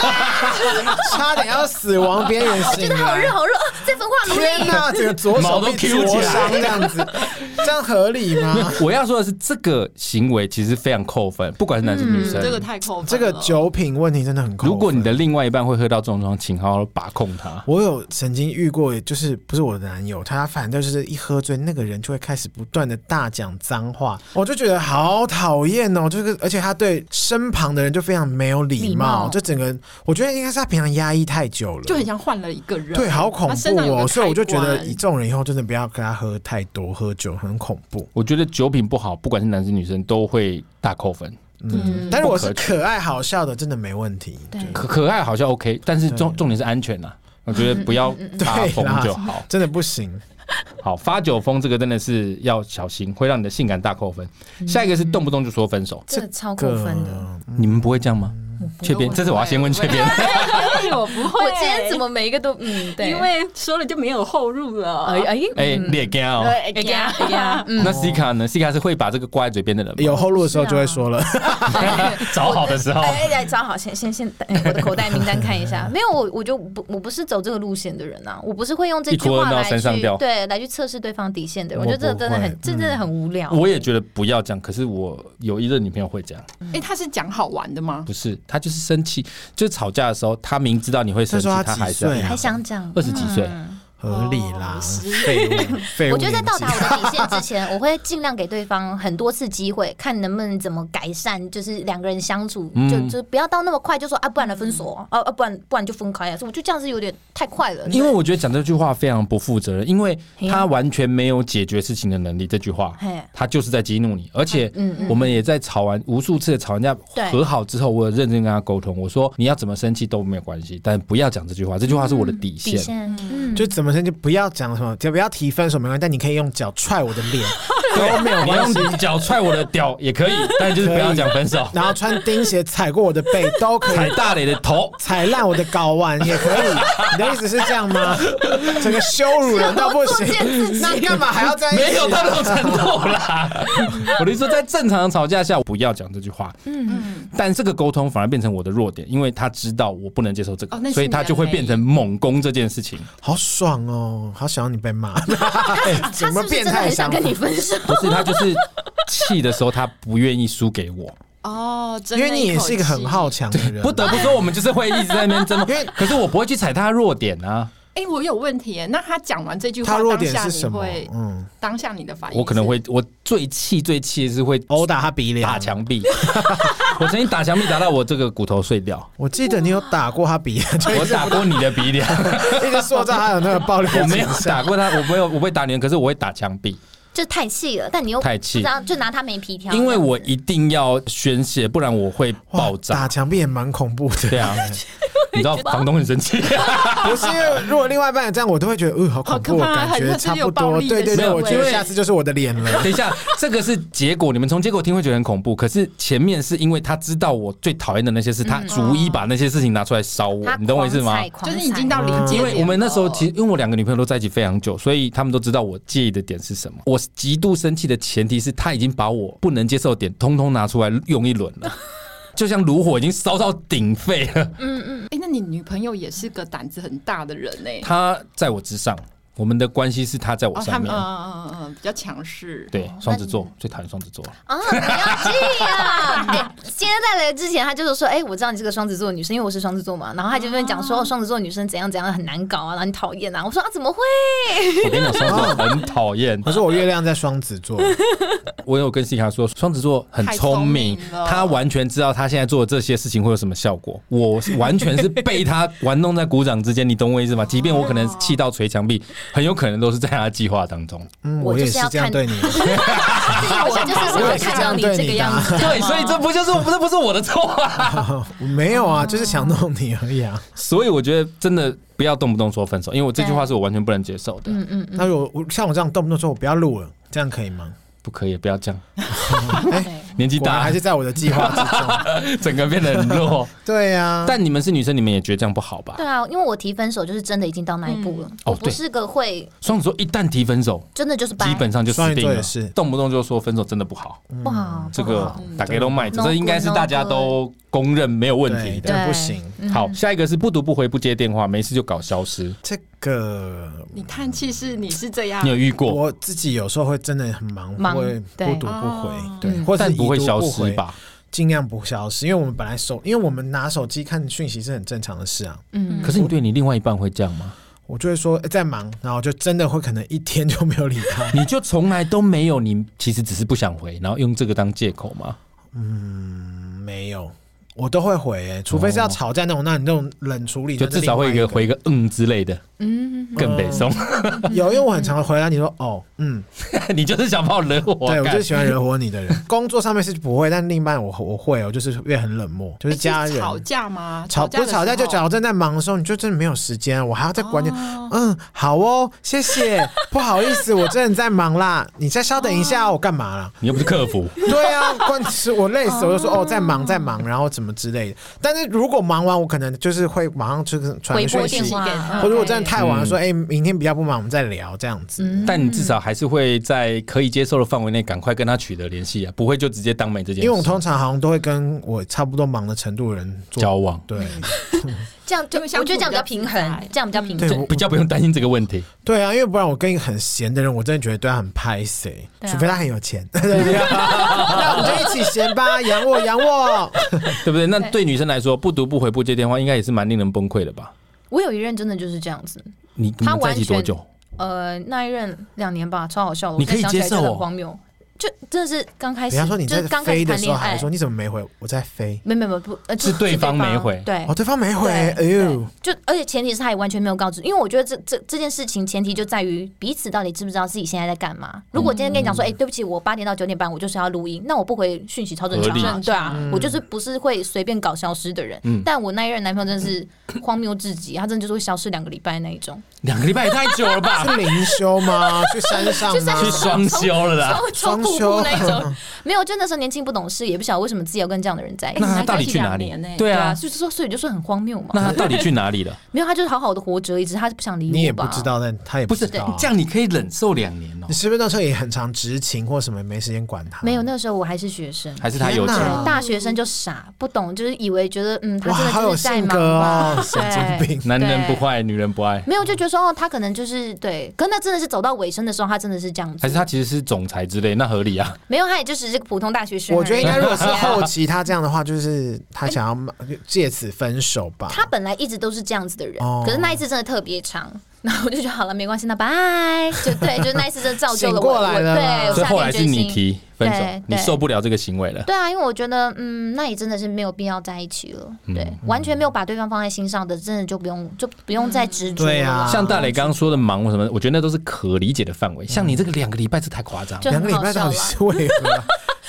差点要死亡边缘。我觉得好热好热，在焚化炉里。天哪，整个左手都 Q 起来，这样子，这样合理吗？我要说的是，这个行为其实非常扣分，不管是男生女生，这个太扣分。这个酒品问题真的很扣分。如果你的另外一半会喝到这种状况，请好好把控他。我有曾经遇过，就是不是我的男友，他反正就是一喝醉，那个人就会开始不断的大讲脏话，我就觉得好讨厌哦。就是，而且他对身旁的人就非常没有礼貌，就整个我觉得应该是他平常压抑太久了，就很像换了一个人，对，好恐怖哦。所以我就觉得，以这种人以后真的不要跟他喝太多，喝酒很恐怖。我觉得酒品不好，不管是男生女生都会大扣分。嗯，但是我是可爱好笑的，真的没问题。对，可可爱好笑 OK，但是重重点是安全呐。我觉得不要发疯就好，真的不行。好，发酒疯这个真的是要小心，会让你的性感大扣分。下一个是动不动就说分手，这个超扣分的。你们不会这样吗？雀边，这是我要先问雀边。我不会，我今天怎么每一个都嗯，对，因为说了就没有后路了。哎哎哎，烈干哦，烈干烈干。那西卡呢？西卡是会把这个挂在嘴边的人，有后路的时候就会说了。找好的时候，哎，找好，先先先，我的口袋名单看一下。没有我，我就不，我不是走这个路线的人呐。我不是会用这句话来去对来去测试对方底线的人。我觉得这真的很，这真的很无聊。我也觉得不要这样，可是我有一任女朋友会这样。哎，她是讲好玩的吗？不是，他就是生气，就是吵架的时候，他明知道你会生气，他还是还想讲。二十几岁，合理啦，废物，废物。我觉得在到达我的底线之前，我会尽量给对方很多次机会，看能不能怎么改善，就是两个人相处，嗯、就就不要到那么快就说啊，不然来分手啊，啊，不然不然就分开啊。我就这样子有点太快了。因为我觉得讲这句话非常不负责任，因为他完全没有解决事情的能力。这句话，他就是在激怒你，而且我们也在吵完无数次的吵完架和好之后，我有认真跟他沟通，我说你要怎么生气都没有关系，但不要讲这句话，这句话是我的底线。嗯嗯、就怎么们先就不要讲。什么？就不要提分手没关系，但你可以用脚踹我的脸，都没有关系。脚踹我的屌也可以，但就是不要讲分手。然后穿钉鞋踩过我的背都可以，踩大磊的头，踩烂我的睾丸也可以。你的意思是这样吗？整个羞辱人到不行，那干嘛还要在一起？没有到那种程度啦。我的意思说，在正常的吵架下，我不要讲这句话。嗯嗯。但这个沟通反而变成我的弱点，因为他知道我不能接受这个，哦、所以他就会变成猛攻这件事情。好爽哦，好想要你被骂。他什么变态？想跟你分手？不是，他就是气的时候，他不愿意输给我。哦，因为你也是一个很好强的人，不得不说，我们就是会一直在那边争。因为，可是我不会去踩他弱点啊。哎，我有问题。那他讲完这句话，他弱点是什么？嗯，当下你的反应，我可能会，我最气最气的是会殴打他鼻梁，打墙壁。我曾经打墙壁打到我这个骨头碎掉。我记得你有打过他鼻梁，我打过你的鼻梁，一直塑造他有那个暴力。我没有打过他，我没有，我不会打你，可是我会打墙壁。就太气了，但你又太气，就拿他没皮条。因为我一定要宣泄，不然我会爆炸。打墙壁也蛮恐怖的，对啊。你知道房东很生气，不是因为如果另外一半这样，我都会觉得，嗯，好恐怖，感觉差不多。对对对，我觉得下次就是我的脸了。等一下，这个是结果，你们从结果听会觉得很恐怖。可是前面是因为他知道我最讨厌的那些事，他逐一把那些事情拿出来烧我，你懂我意思吗？就是已经到临界点。因为我们那时候其实，因为我两个女朋友都在一起非常久，所以他们都知道我介意的点是什么。我极度生气的前提是他已经把我不能接受的点通通拿出来用一轮了。就像炉火已经烧到顶沸了。嗯嗯，哎，那你女朋友也是个胆子很大的人呢？她在我之上。我们的关系是他在我上面，嗯嗯嗯嗯，比较强势。对，双子座最讨厌双子座。啊，不要气啊！哎，今天在来之前，他就是说，哎，我知道你是个双子座女生，因为我是双子座嘛。然后他就跟你讲说，双子座女生怎样怎样很难搞啊，然后很讨厌啊。我说啊，怎么会？我跟你讲，双子座 很讨厌。可是我月亮在双子座，我有跟西卡说，双子座很聪明，他完全知道他现在做的这些事情会有什么效果。我完全是被他玩弄在鼓掌之间，你懂我意思吗？即便我可能气到捶墙壁。很有可能都是在他计划当中。嗯，我也是这样对你。我就是我也是这样对你的。对，所以这不就是这不是我的错啊？没有啊，就是想弄你而已啊。所以我觉得真的不要动不动说分手，因为我这句话是我完全不能接受的。嗯嗯。那如果像我这样动不动说我不要录了，这样可以吗？不可以，不要这样。年纪大还是在我的计划之中，整个变得很弱。对呀，但你们是女生，你们也觉得这样不好吧？对啊，因为我提分手就是真的已经到那一步了。我不是个会双子座，一旦提分手，真的就是基本上就死定了。是动不动就说分手，真的不好。不好，这个大家都卖，这应该是大家都公认没有问题的。不行。好，下一个是不读不回不接电话，没事就搞消失。这个你叹气是你是这样，你有遇过？我自己有时候会真的很忙，会不读不回，对，或者不会消失吧，尽量不消失，因为我们本来手，因为我们拿手机看讯息是很正常的事啊。嗯，可是你对你另外一半会这样吗？我就会说在忙，然后就真的会可能一天就没有理他。你就从来都没有，你其实只是不想回，然后用这个当借口吗？嗯，没有。我都会回，哎，除非是要吵架那种，那你那种冷处理，就至少会一个回一个嗯之类的，嗯，更北宋。有，因为我很常回答，你说哦，嗯，你就是想把我惹火，对，我就是喜欢惹火你的人。工作上面是不会，但另一半我我会，我就是越很冷漠，就是家人吵架吗？吵不吵架就假如正在忙的时候，你就真的没有时间，我还要再管你。嗯，好哦，谢谢，不好意思，我真的在忙啦，你再稍等一下，我干嘛啦？你又不是客服。对啊，关是我累死，我就说哦，在忙在忙，然后怎么？之类的，但是如果忙完，我可能就是会马上就是传讯息，或者我真的太晚了，说哎、欸，明天比较不忙，我们再聊这样子。嗯、但你至少还是会在可以接受的范围内，赶快跟他取得联系啊，不会就直接当没这件事。因为我通常好像都会跟我差不多忙的程度的人交往，对。这样就我觉得这样比较平衡，这样比较平衡，比较不用担心这个问题。对啊，因为不然我跟一个很闲的人，我真的觉得对他很拍谢，除非他很有钱。那我们就一起闲吧，养我养我，对不对？那对女生来说，不读不回不接电话，应该也是蛮令人崩溃的吧？我有一任真的就是这样子，你他在一起多久？呃，那一任两年吧，超好笑的。你可以接受哦，很荒谬。就真的是刚开始，人家说你在飞的时候，还说你怎么没回？我在飞，没没没不，是对方没回，对，哦，对方没回，哎呦，就而且前提是他也完全没有告知，因为我觉得这这这件事情前提就在于彼此到底知不知道自己现在在干嘛。如果今天跟你讲说，哎，对不起，我八点到九点半我就是要录音，那我不回讯息超正常，对啊，我就是不是会随便搞消失的人。但我那一任男朋友真的是 荒谬至极，他真的就是会消失两个礼拜那一种。两个礼拜也太久了吧？是灵修吗？去山上？去双休了啦？双 休那种。没有，就那时候年轻不懂事，也不晓得为什么自己要跟这样的人在一起。那他到底去哪里？对啊，就是说，所以就说很荒谬嘛。那他到底去哪里了？没有，他就是好好的活着，一直他不想理我。你也不知道，但他也不知道这样，你可以忍受两年哦。你是不是那时候也很常执勤或什么，没时间管他？没有，那时候我还是学生，还是他有钱？大学生就傻不懂，就是以为觉得嗯，他真的就是在忙啊？神经病，男人不坏，女人不爱。没有，就觉得说哦，他可能就是对，可那真的是走到尾声的时候，他真的是这样子。还是他其实是总裁之类，那合理啊？没有，他也就是这个普通大学生。我觉得应该，如果是后期他这样的话，就是 他想要借此分手吧。他本来一直都是这样子的人，可是那一次真的特别长，然后我就觉得好了，没关系，那拜。就对，就那一次就造就了我。对，所以后来是你提分手，你受不了这个行为了。对啊，因为我觉得，嗯，那也真的是没有必要在一起了。对，完全没有把对方放在心上的，真的就不用就不用再执着了。对啊，像大磊刚刚说的忙什么，我觉得那都是可理解的范围。像你这个两个礼拜，这太夸张。两个礼拜到底是为何？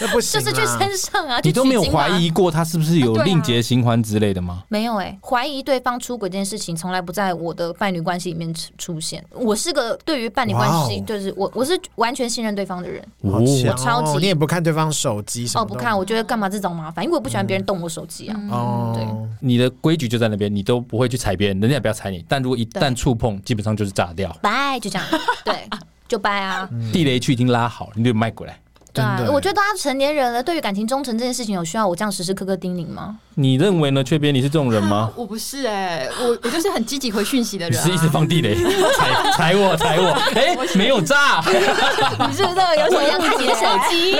就是去山上啊！你都没有怀疑过他是不是有另结新欢之类的吗？没有哎，怀疑对方出轨这件事情从来不在我的伴侣关系里面出现。我是个对于伴侣关系，就是我我是完全信任对方的人。我超级，你也不看对方手机什么？哦，不看，我觉得干嘛这种麻烦？因为我不喜欢别人动我手机啊。哦，对，你的规矩就在那边，你都不会去踩别人，人家也不要踩你。但如果一旦触碰，基本上就是炸掉。拜，就这样。对，就掰啊！地雷区已经拉好了，你就迈过来。对啊，我觉得大家成年人了，对于感情忠诚这件事情，有需要我这样时时刻刻叮咛吗？你认为呢？雀边，你是这种人吗？我不是哎，我我就是很积极回讯息的人。你是一直放地雷，踩踩我踩我，哎，没有炸。你是不是有什么要看你的手机？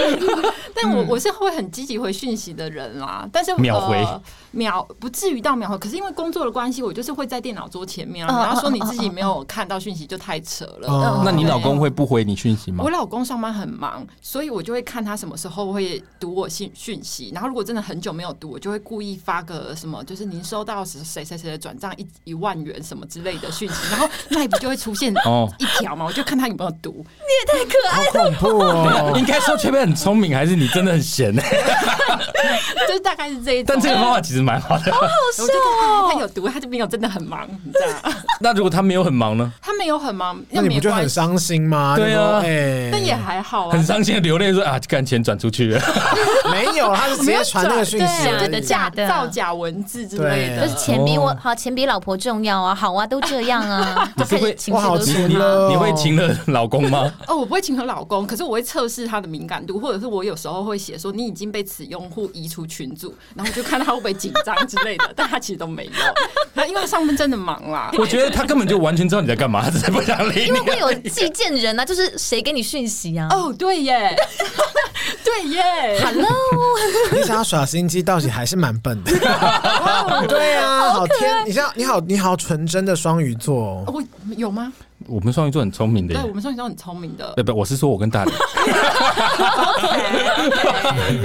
但我我是会很积极回讯息的人啦，但是秒回秒不至于到秒回，可是因为工作的关系，我就是会在电脑桌前面。啊然后说你自己没有看到讯息就太扯了。那你老公会不回你讯息吗？我老公上班很忙，所以我就会看他什么时候会读我信讯息。然后如果真的很久没有读，我就会故意发个什么，就是您收到谁谁谁的转账一一万元什么之类的讯息，然后那不就会出现一条嘛？我就看他有没有读。你也太可爱了，恐怖哦！应该说雀边很聪明，还是你真的很闲呢？就是大概是这一种。但这个方法其实蛮好的，好好笑哦。他有读，他就没有真的很忙，你知道？那如果他没有很忙呢？他没有很忙，那你不就很伤心吗？对啊，但也还好啊。很伤心的流泪说啊，干钱转出去了。没有，他是直接传那个讯息，假的假的，造假文字之类的。就是钱比我好，钱比老婆重要啊，好啊，都这样啊。你会我好情了，你会情了老公吗？哦，我不会情了老公，可是我会测试他的敏感度，或者是我有时候会写说你已经被此用户移出群组，然后就看他会不会紧张之类的，但他其实都没有，因为上班真的忙啦。我觉得他根本就完全知道你在干嘛，他只是不想理你。因为会有寄件人啊，就是谁给你讯息啊？哦，对耶，对耶，Hello，你想要耍心机，倒是还是蛮笨的。对啊，好天，你像你好，你好纯真的双鱼座，我有吗？我们双鱼座很聪明的，对，我们双鱼座很聪明的。对不，我是说我跟大磊。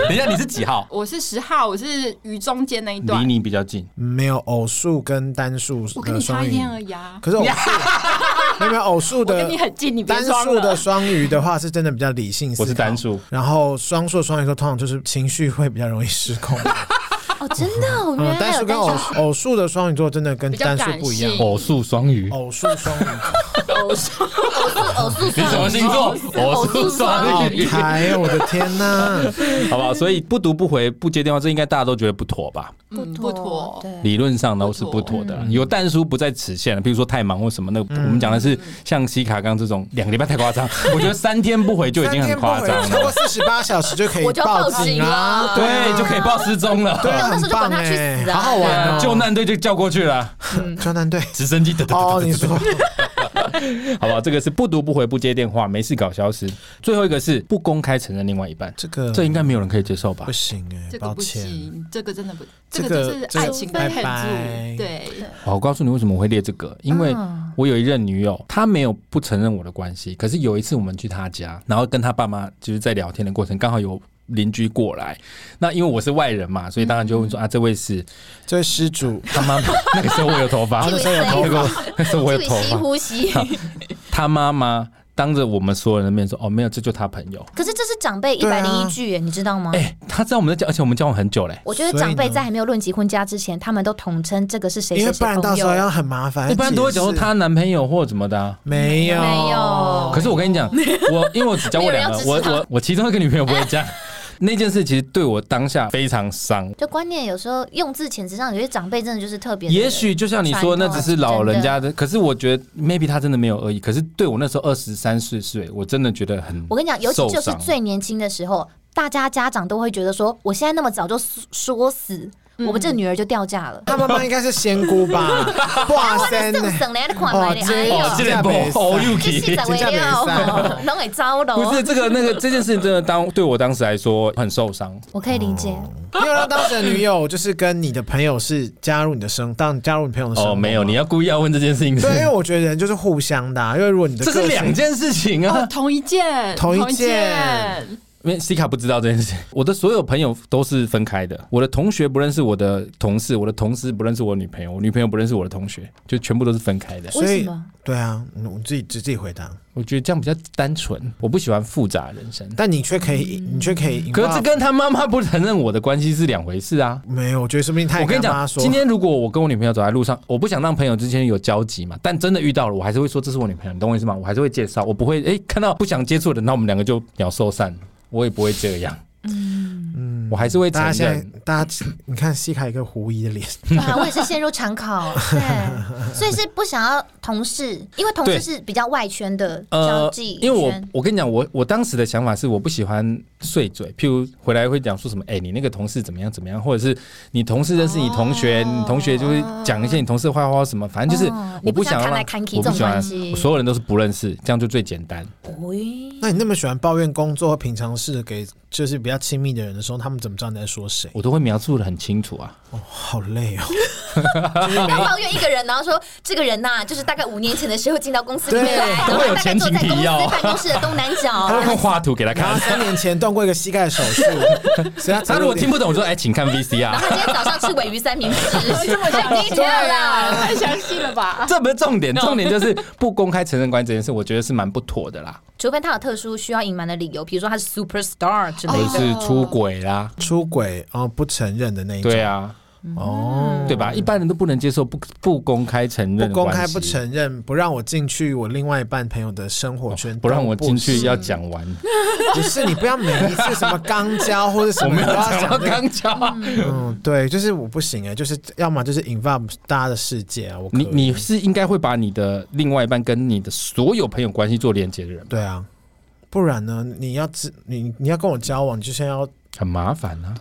等一下，你是几号？我是十号，我是鱼中间那一段，离你比较近。没有偶数跟单数，我跟你差一天而已啊。可是偶数，没有偶数的，跟你很近。你单数的双鱼的话，是真的比较理性。我是单数，然后双数双鱼座通常就是情绪会比较容易失控。哦，真的，嗯，单数跟偶偶数的双鱼座真的跟单数不一样。偶数双鱼，偶数双鱼，偶数偶数偶数，你什么星座？偶数双鱼，哎，我的天哪，好不好？所以不读不回不接电话，这应该大家都觉得不妥吧？不不妥，理论上都是不妥的。有但书不在此限了，比如说太忙或什么，那我们讲的是像西卡刚这种两个礼拜太夸张，我觉得三天不回就已经很夸张了，超过四十八小时就可以报警啊，对，就可以报失踪了。那时候就管他去死啊！好好玩，救难队就叫过去了。救难队直升机的。哦，你说 好不好？这个是不读不回不接电话，没事搞消失。最后一个是不公开承认另外一半，这个这应该没有人可以接受吧？不行哎、欸，抱歉，这个真的不，这个就是爱情被恨住。对，我告诉你为什么我会列这个，因为我有一任女友，她没有不承认我的关系，可是有一次我们去她家，然后跟她爸妈就是在聊天的过程，刚好有。邻居过来，那因为我是外人嘛，所以当然就问说、嗯、啊，这位是这位施主，他妈妈那个时候我有头发，那个时候有头发，那个时候我有头发，呼吸。他妈妈当着我们所有人的面说：“哦，没有，这就他朋友。”可是这是长辈一百零一句，你知道吗？哎，他知道我们在交，而且我们交往很久嘞。我觉得长辈在还没有论及婚嫁之前，他们都统称这个是谁谁谁朋友，因为不然到时候要很麻烦。一般都会讲说她男朋友或怎么的、啊，没有没有。可是我跟你讲，我因为我只交过两个，我我我其中一个女朋友不会这样。那件事其实对我当下非常伤。就观念有时候用字遣词上，有些长辈真的就是特别。也许就像你说，那只是老人家的。可是我觉得，maybe 他真的没有恶意。可是对我那时候二十三四岁，我真的觉得很……我跟你讲，尤其就是最年轻的时候，大家家长都会觉得说，我现在那么早就说死。我们这个女儿就掉价了。她妈妈应该是仙姑吧？哇塞！省省来的款来的，哎呦，这个不好用气，这怎么样？能给 糟了？不是这个那个这件事情，真的当对我当时来说很受伤。我可以理解。因为他当时的女友就是跟你的朋友是加入你的生，当加入你朋友的生。哦，没有，你要故意要问这件事情。对，因为我觉得人就是互相的，因为如果你的这是两件事情啊，同一件，同一件。因为 C 卡不知道这件事，我的所有朋友都是分开的。我的同学不认识我的同事，我的同事不认识我女朋友，我女朋友不认识我的同学，就全部都是分开的。为什么？对啊，我自己自己回答。我觉得这样比较单纯，我不喜欢复杂人生。但你却可以，你却可以。可是这跟他妈妈不承认我的关系是两回事啊。没有，我觉得说不定他。我跟你讲，今天如果我跟我女朋友走在路上，我不想让朋友之间有交集嘛。但真的遇到了，我还是会说这是我女朋友，你懂我意思吗？我还是会介绍，我不会哎看到不想接触的，那我们两个就鸟兽散。我也不会这样，嗯。嗯，我还是会承认。大家现在，大家你看西卡一个狐疑的脸，对啊，我也是陷入长考，对，所以是不想要同事，因为同事是比较外圈的交际。因为我我跟你讲，我我当时的想法是，我不喜欢碎嘴，譬如回来会讲说什么，哎，你那个同事怎么样怎么样，或者是你同事认识你同学，你同学就会讲一些你同事的坏话什么，反正就是我不想让，我不喜欢，所有人都是不认识，这样就最简单。那你那么喜欢抱怨工作和平常事给就是比较亲密的人的时候，他们怎么知道你在说谁？我都会描述的很清楚啊。哦，好累哦。要抱怨一个人，然后说这个人呐，就是大概五年前的时候进到公司里面来，然后大概坐在公司办公室的东南角，他会画图给他看。三年前断过一个膝盖手术。他如果听不懂，我说哎，请看 VCR。然后今天早上吃尾鱼三明治，这么详细了，太详细了吧？这不是重点，重点就是不公开承认关系这件事，我觉得是蛮不妥的啦。除非他有特殊需要隐瞒的理由，比如说他是 super star 之类的，是出轨啦，出轨哦不承认的那一种。对啊。哦，对吧？一般人都不能接受不不公开承认，不公开不承认，不让我进去我另外一半朋友的生活圈，不让我进去要讲完。不是你不要每一次什么肛交或者什么 都要讲肛交。嗯，对，就是我不行哎，就是要么就是 involve 大家的世界啊。我你你是应该会把你的另外一半跟你的所有朋友关系做连接的人。对啊，不然呢？你要知你你要跟我交往，你就先要很麻烦啊。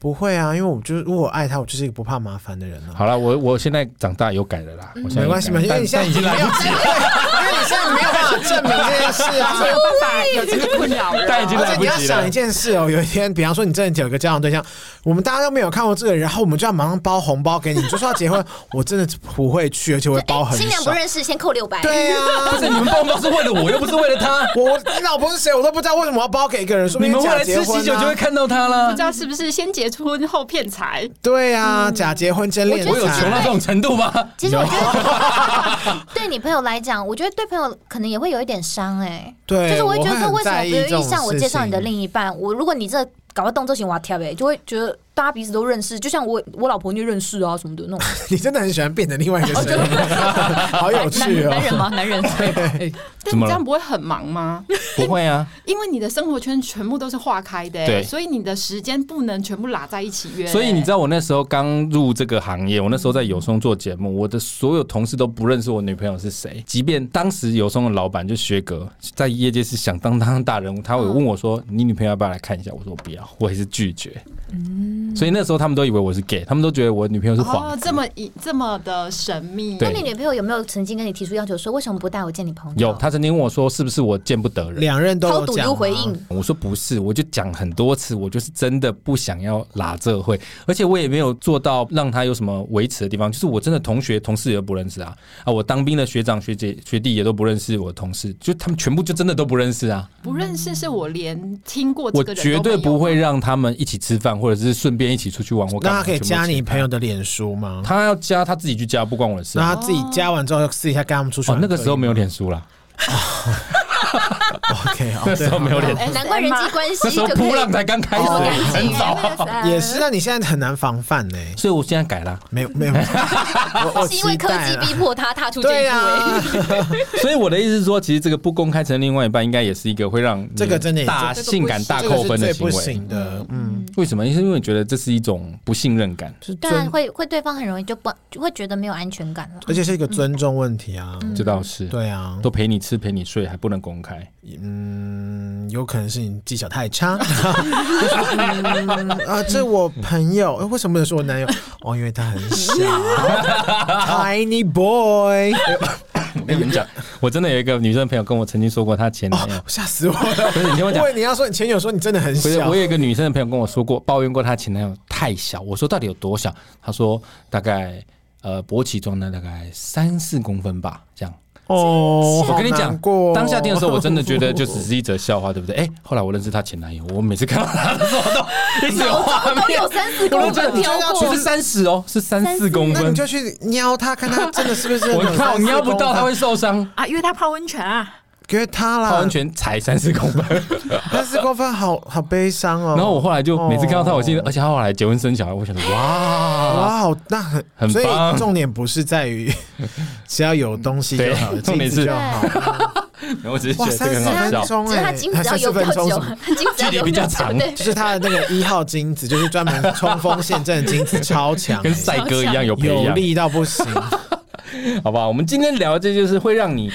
不会啊，因为我就是如果我爱他，我就是一个不怕麻烦的人啊。好了，我我现在长大有改了啦，没关系嘛，因为你现在已经来不及了，因为你现在法证明这件事啊，没 有办法有这个困扰。但已经来不及了。你要想一件事哦，有一天，比方说你真的有个交往对象，我们大家都没有看过这个人，然后我们就要马上包红包给你，就说要结婚，我真的不会去，而且我会包很少。新娘不认识，先扣六百。对啊，不是你们包红包是为了我，又不是为了他。我你老婆是谁，我都不知道，为什么要包给一个人？说你们未来吃喜酒就会看到他了，不知道是不是先结婚后骗。财对啊，假结婚真恋财，我有穷到这种程度吗？其实我觉得，对你朋友来讲，我觉得对朋友可能也会有一点伤哎。对，就是我会觉得说，为什么不愿意向我介绍你的另一半？我如果你这搞个动作型，我要跳呗，就会觉得。大家彼此都认识，就像我我老婆你认识啊什么的那种。你真的很喜欢变成另外一个人，好有趣哦。男人吗？男人。对但你这样不会很忙吗？不会啊，因为你的生活圈全部都是划开的，对，所以你的时间不能全部拉在一起约。所以你知道我那时候刚入这个行业，我那时候在有松做节目，我的所有同事都不认识我女朋友是谁。即便当时有松的老板就薛哥，在业界是响当当大人物，他会问我说：“你女朋友要不要来看一下？”我说：“不要。”我也是拒绝。嗯。所以那时候他们都以为我是 gay，他们都觉得我女朋友是黄、哦，这么一这么的神秘。那你女朋友有没有曾经跟你提出要求，说为什么不带我见你朋友？有，他曾经问我说是不是我见不得人，两人都有讲回应。我说不是，我就讲很多次，我就是真的不想要拉这会，而且我也没有做到让他有什么维持的地方，就是我真的同学同事也不认识啊。啊，我当兵的学长学姐学弟也都不认识我的同事，就他们全部就真的都不认识啊，不认识是我连听过，我绝对不会让他们一起吃饭，或者是顺便一起出去玩。我那他可以加你朋友的脸书吗？他要加他自己去加，不关我的事。那他自己加完之后，私底下跟他们出去。哦，那个时候没有脸书了。OK，那时候没有脸，难怪人际关系那时候扑浪才刚开始，很早。也是，那你现在很难防范呢，所以我现在改了，没有没有，是因为科技逼迫他踏出这一步。所以我的意思是说，其实这个不公开成另外一半，应该也是一个会让这个真的大性感大扣分的行为。的。嗯，为什么？因为因为觉得这是一种不信任感，当然会会对方很容易就不就会觉得没有安全感了，而且是一个尊重问题啊。这倒是，对啊，都陪你吃陪你睡还不能公开。嗯，有可能是你技巧太差。啊，这我朋友，为什么不能说我男友？哦，因为他很小，tiny boy。我跟你们讲，我真的有一个女生朋友跟我曾经说过，她前男友吓死我了。不是你听我讲，你要说你前女友说你真的很小。不是，我有一个女生的朋友跟我说过，抱怨过她前男友太小。我说到底有多小？她说大概呃勃起状态，大概三四公分吧，这样。哦，我跟你讲，当下听的时候，我真的觉得就只是一则笑话，对不对？哎，后来我认识她前男友，我每次看到他的时候都一直有画面，有三四公分飘过，是三十哦，是三四公分，你就去瞄他，看他真的是不是？我靠，瞄不到他会受伤。啊，因为他泡温泉啊。给他啦，泡温泉才三十公分，三十公分好好悲伤哦。然后我后来就每次看到他，我记得，而且他后来结婚生小孩，我想说，哇哇，好，那很很棒。所以重点不是在于 只要有东西就好，重点是就好。我只是觉得这个很好笑，只是他精子要有比较久，距离比较长，就是他的那个一号精子，就是专门 冲锋陷阵的精子超强，跟赛哥一样有有力到不行。好吧，我们今天聊的这就是会让你。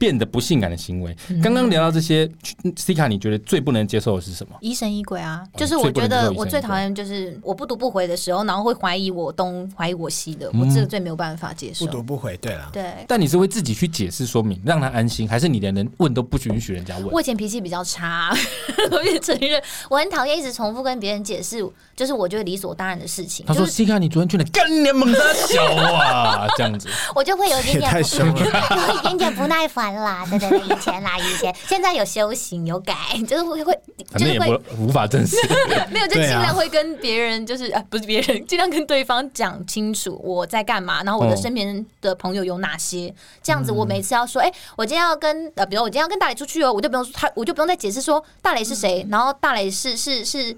变得不性感的行为。刚刚聊到这些，C 卡，你觉得最不能接受的是什么？疑神疑鬼啊！就是我觉得我最讨厌就是我不读不回的时候，然后会怀疑我东，怀疑我西的，我这个最没有办法接受。不读不回，对了，对。但你是会自己去解释说明，让他安心，还是你连人问都不允许人家问？我以前脾气比较差，我也承认，我很讨厌一直重复跟别人解释，就是我觉得理所当然的事情。他说：“C 卡，你昨天去哪？干你猛的小啊！”这样子，我就会有一点点，太凶了，有一点点不耐烦啦，对对对。以前啦，以前。现在有修行有改，就是会会，就是会无法证实，没有就尽量会跟别人，就是啊，不是别人，尽量跟对方讲清楚我在干嘛，然后我的身边的朋友有哪些，这样子我每次要说，哎，我今天要跟呃，比如我今天要跟大雷出去哦，我就不用他，我就不用再解释说大雷是谁，然后大雷是是是是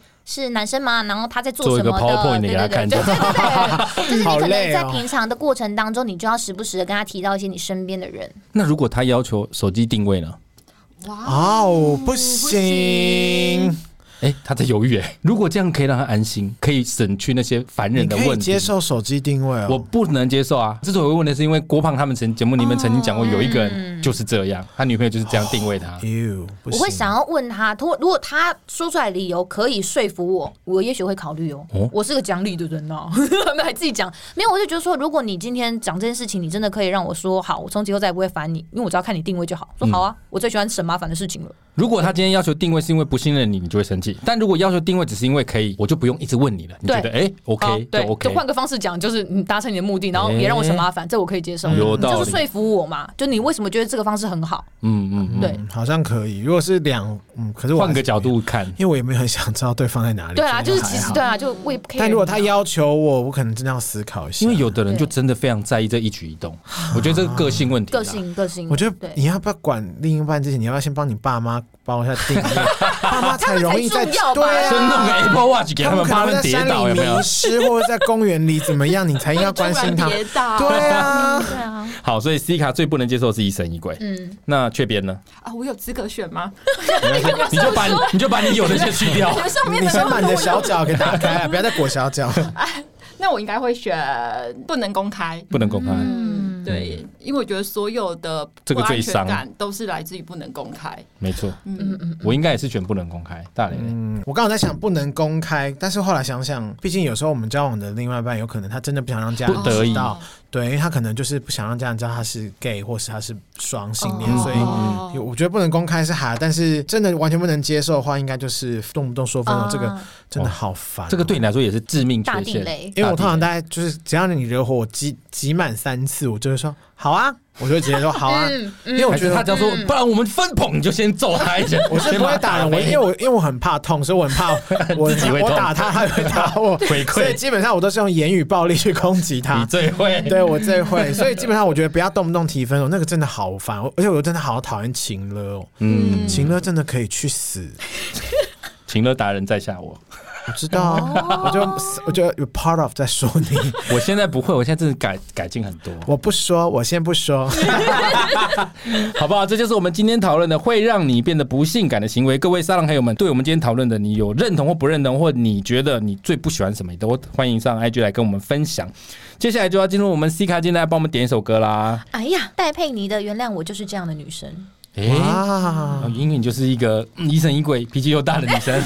男生吗？然后他在做什么的？对对对对对对，就是你可能在平常的过程当中，你就要时不时的跟他提到一些你身边的人。那如果他要求手机定位呢？哇哦，不行。哎，他在犹豫哎。如果这样可以让他安心，可以省去那些烦人的问题。可以接受手机定位哦？我不能接受啊！之所以会问的是，因为郭胖他们曾节目里面曾经讲过，有一个人就是这样，他女朋友就是这样定位他。我会想要问他，如果如果他说出来理由可以说服我，我也许会考虑哦。我是个讲理的人呐，还自己讲没有？我就觉得说，如果你今天讲这件事情，你真的可以让我说好，我从今后再也不会烦你，因为我只要看你定位就好。说好啊，我最喜欢省麻烦的事情了。如果他今天要求定位是因为不信任你，你就会生气。但如果要求定位只是因为可以，我就不用一直问你了。你觉得哎，OK，对，OK，就换个方式讲，就是你达成你的目的，然后别让我省麻烦，这我可以接受。有道理，就是说服我嘛。就你为什么觉得这个方式很好？嗯嗯，对，好像可以。如果是两，嗯，可是换个角度看，因为我也没有很想知道对方在哪里。对啊，就是其实对啊，就为。但如果他要求我，我可能真的要思考一下。因为有的人就真的非常在意这一举一动。我觉得这个个性问题。个性，个性。我觉得你要不要管另一半之前，你要不要先帮你爸妈？帮一下定位，爸妈才容易在对啊，先弄个 Apple Watch 给他们，怕他们跌倒有没有？迷失或者在公园里怎么样，你才应该关心他。跌倒，对啊，对啊。好，所以 C 卡最不能接受是疑神疑鬼。嗯，那雀边呢？啊，我有资格选吗？你就把你就把你有的先去掉。你先把你的小脚给打开，不要再裹小脚。那我应该会选不能公开，不能公开。对，因为我觉得所有的不安全感都是来自于不能公开。没错，嗯。嗯嗯，我应该也是选不能公开。大雷，嗯，我刚刚在想不能公开，但是后来想想，毕竟有时候我们交往的另外一半有可能他真的不想让家人知道，对，因为他可能就是不想让家人知道他是 gay 或是他是双性恋，所以我觉得不能公开是好，但是真的完全不能接受的话，应该就是动不动说分手，这个真的好烦。这个对你来说也是致命缺陷，因为我通常大概就是只要你惹火我集集满三次，我就会说好啊。我就直接说好啊，因为我觉得他只要说，不然我们分捧，你就先揍他一拳。我是不会打人，我因为我因为我很怕痛，所以我很怕我 自己会打他，他也会打我。回馈，所以基本上我都是用言语暴力去攻击他。你最会，对我最会。所以基本上我觉得不要动不动提分手，那个真的好烦。而且我真的好讨厌情勒哦，嗯，情勒真的可以去死。情乐达人在下我。我知道，我就我就有 part of 在说你。我现在不会，我现在真的改改进很多。我不说，我先不说，好不好？这就是我们今天讨论的会让你变得不性感的行为。各位沙龙朋友们，对我们今天讨论的，你有认同或不认同，或你觉得你最不喜欢什么，都欢迎上 IG 来跟我们分享。接下来就要进入我们 C 卡进来帮我们点一首歌啦。哎呀，戴佩妮的《原谅我就是这样的女生》。哎，颖颖就是一个疑神疑鬼、脾气又大的女生。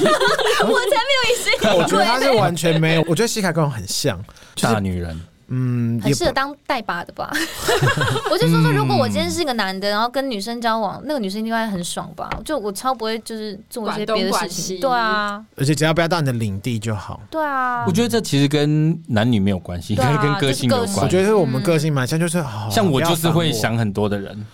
我才没有疑神疑鬼。我觉得她是完全没有。我觉得西卡跟我很像，大女人。嗯，很适合当带把的吧。我就说说，如果我今天是个男的，然后跟女生交往，那个女生应该很爽吧？就我超不会，就是做一些别的事情。对啊，而且只要不要到你的领地就好。对啊，我觉得这其实跟男女没有关系，应该跟个性有关。我觉得是我们个性嘛，像就是像我就是会想很多的人。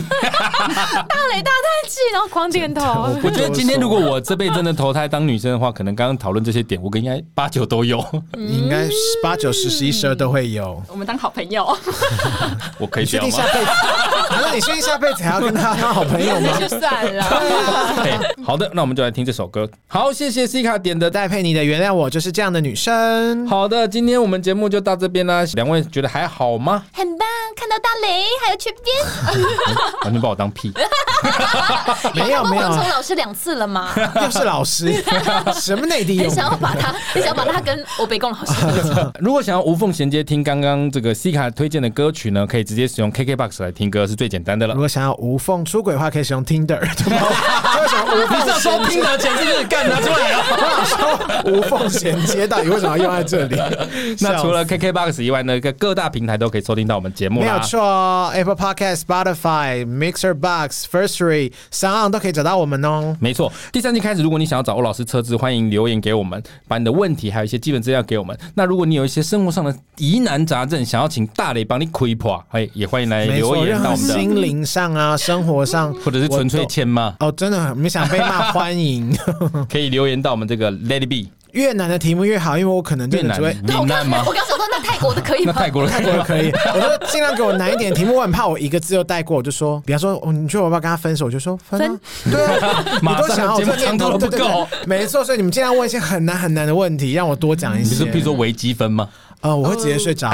大雷大叹气，然后狂点头。我觉得今天如果我这辈子真的投胎当女生的话，可能刚刚讨论这些点，我应该八九都有。你 应该八九十十一十二都会有。我们当好朋友，我可以确定下辈子？难道你确定下辈子还要跟他当好朋友吗？就算了。好的，那我们就来听这首歌。好，谢谢 C 卡点的戴佩妮的《原谅我就是这样的女生》。好的，今天我们节目就到这边啦。两位觉得还好吗？很棒，看到大雷还有缺边。完全把我当屁，没有没有，黄虫老师两次了吗？又是老师，什么内地？你想要把他，你想要把他跟我北共老师。如果想要无缝衔接听刚刚这个 C 卡推荐的歌曲呢，可以直接使用 KKBOX 来听歌，是最简单的了。如果想要无缝出轨的话，可以使用 Tinder。为什么无缝说 Tinder 前是不是干拿出来了？无缝衔接到底为什么要用在这里？那除了 KKBOX 以外呢，各各大平台都可以收听到我们节目。没有错，Apple Podcast、Spotify。Mixer Box、Firstory、SoundOn 都可以找到我们哦。没错，第三季开始，如果你想要找欧老师测资，欢迎留言给我们，把你的问题还有一些基本资料给我们。那如果你有一些生活上的疑难杂症，想要请大雷帮你窥破，哎，也欢迎来留言到我们的心灵上啊，生活上，或者是纯粹签吗哦，真的没想被骂，欢迎 可以留言到我们这个 Let It Be。越难的题目越好，因为我可能真的只会越难吗？我刚想说，那泰国的可以吗？那泰国的泰国的可以，我说尽量给我难一点题目。我很怕我一个字都带过，我就说，比方说，哦，你觉得我要不要跟他分手？我就说分，对啊，你都想要我这长头都不够，没错，所以你们尽量问一些很难很难的问题，让我多讲一些。你是比如说微积分吗？呃，我会直接睡着，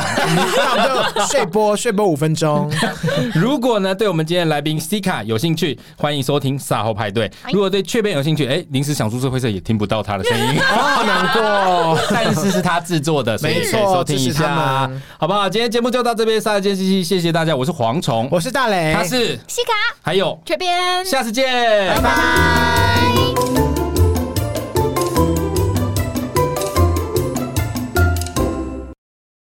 那我们就睡播，睡播五分钟。如果呢，对我们今天的来宾 C 卡有兴趣，欢迎收听撒后派对。如果对雀边有兴趣，哎，临时想出社会社也听不到他的声音，好难过。但是是他制作的，所以可以收听一下，好不好？今天节目就到这边，下期谢谢谢谢大家，我是蝗虫，我是大雷，他是 C 卡，还有雀边，下次见，拜拜。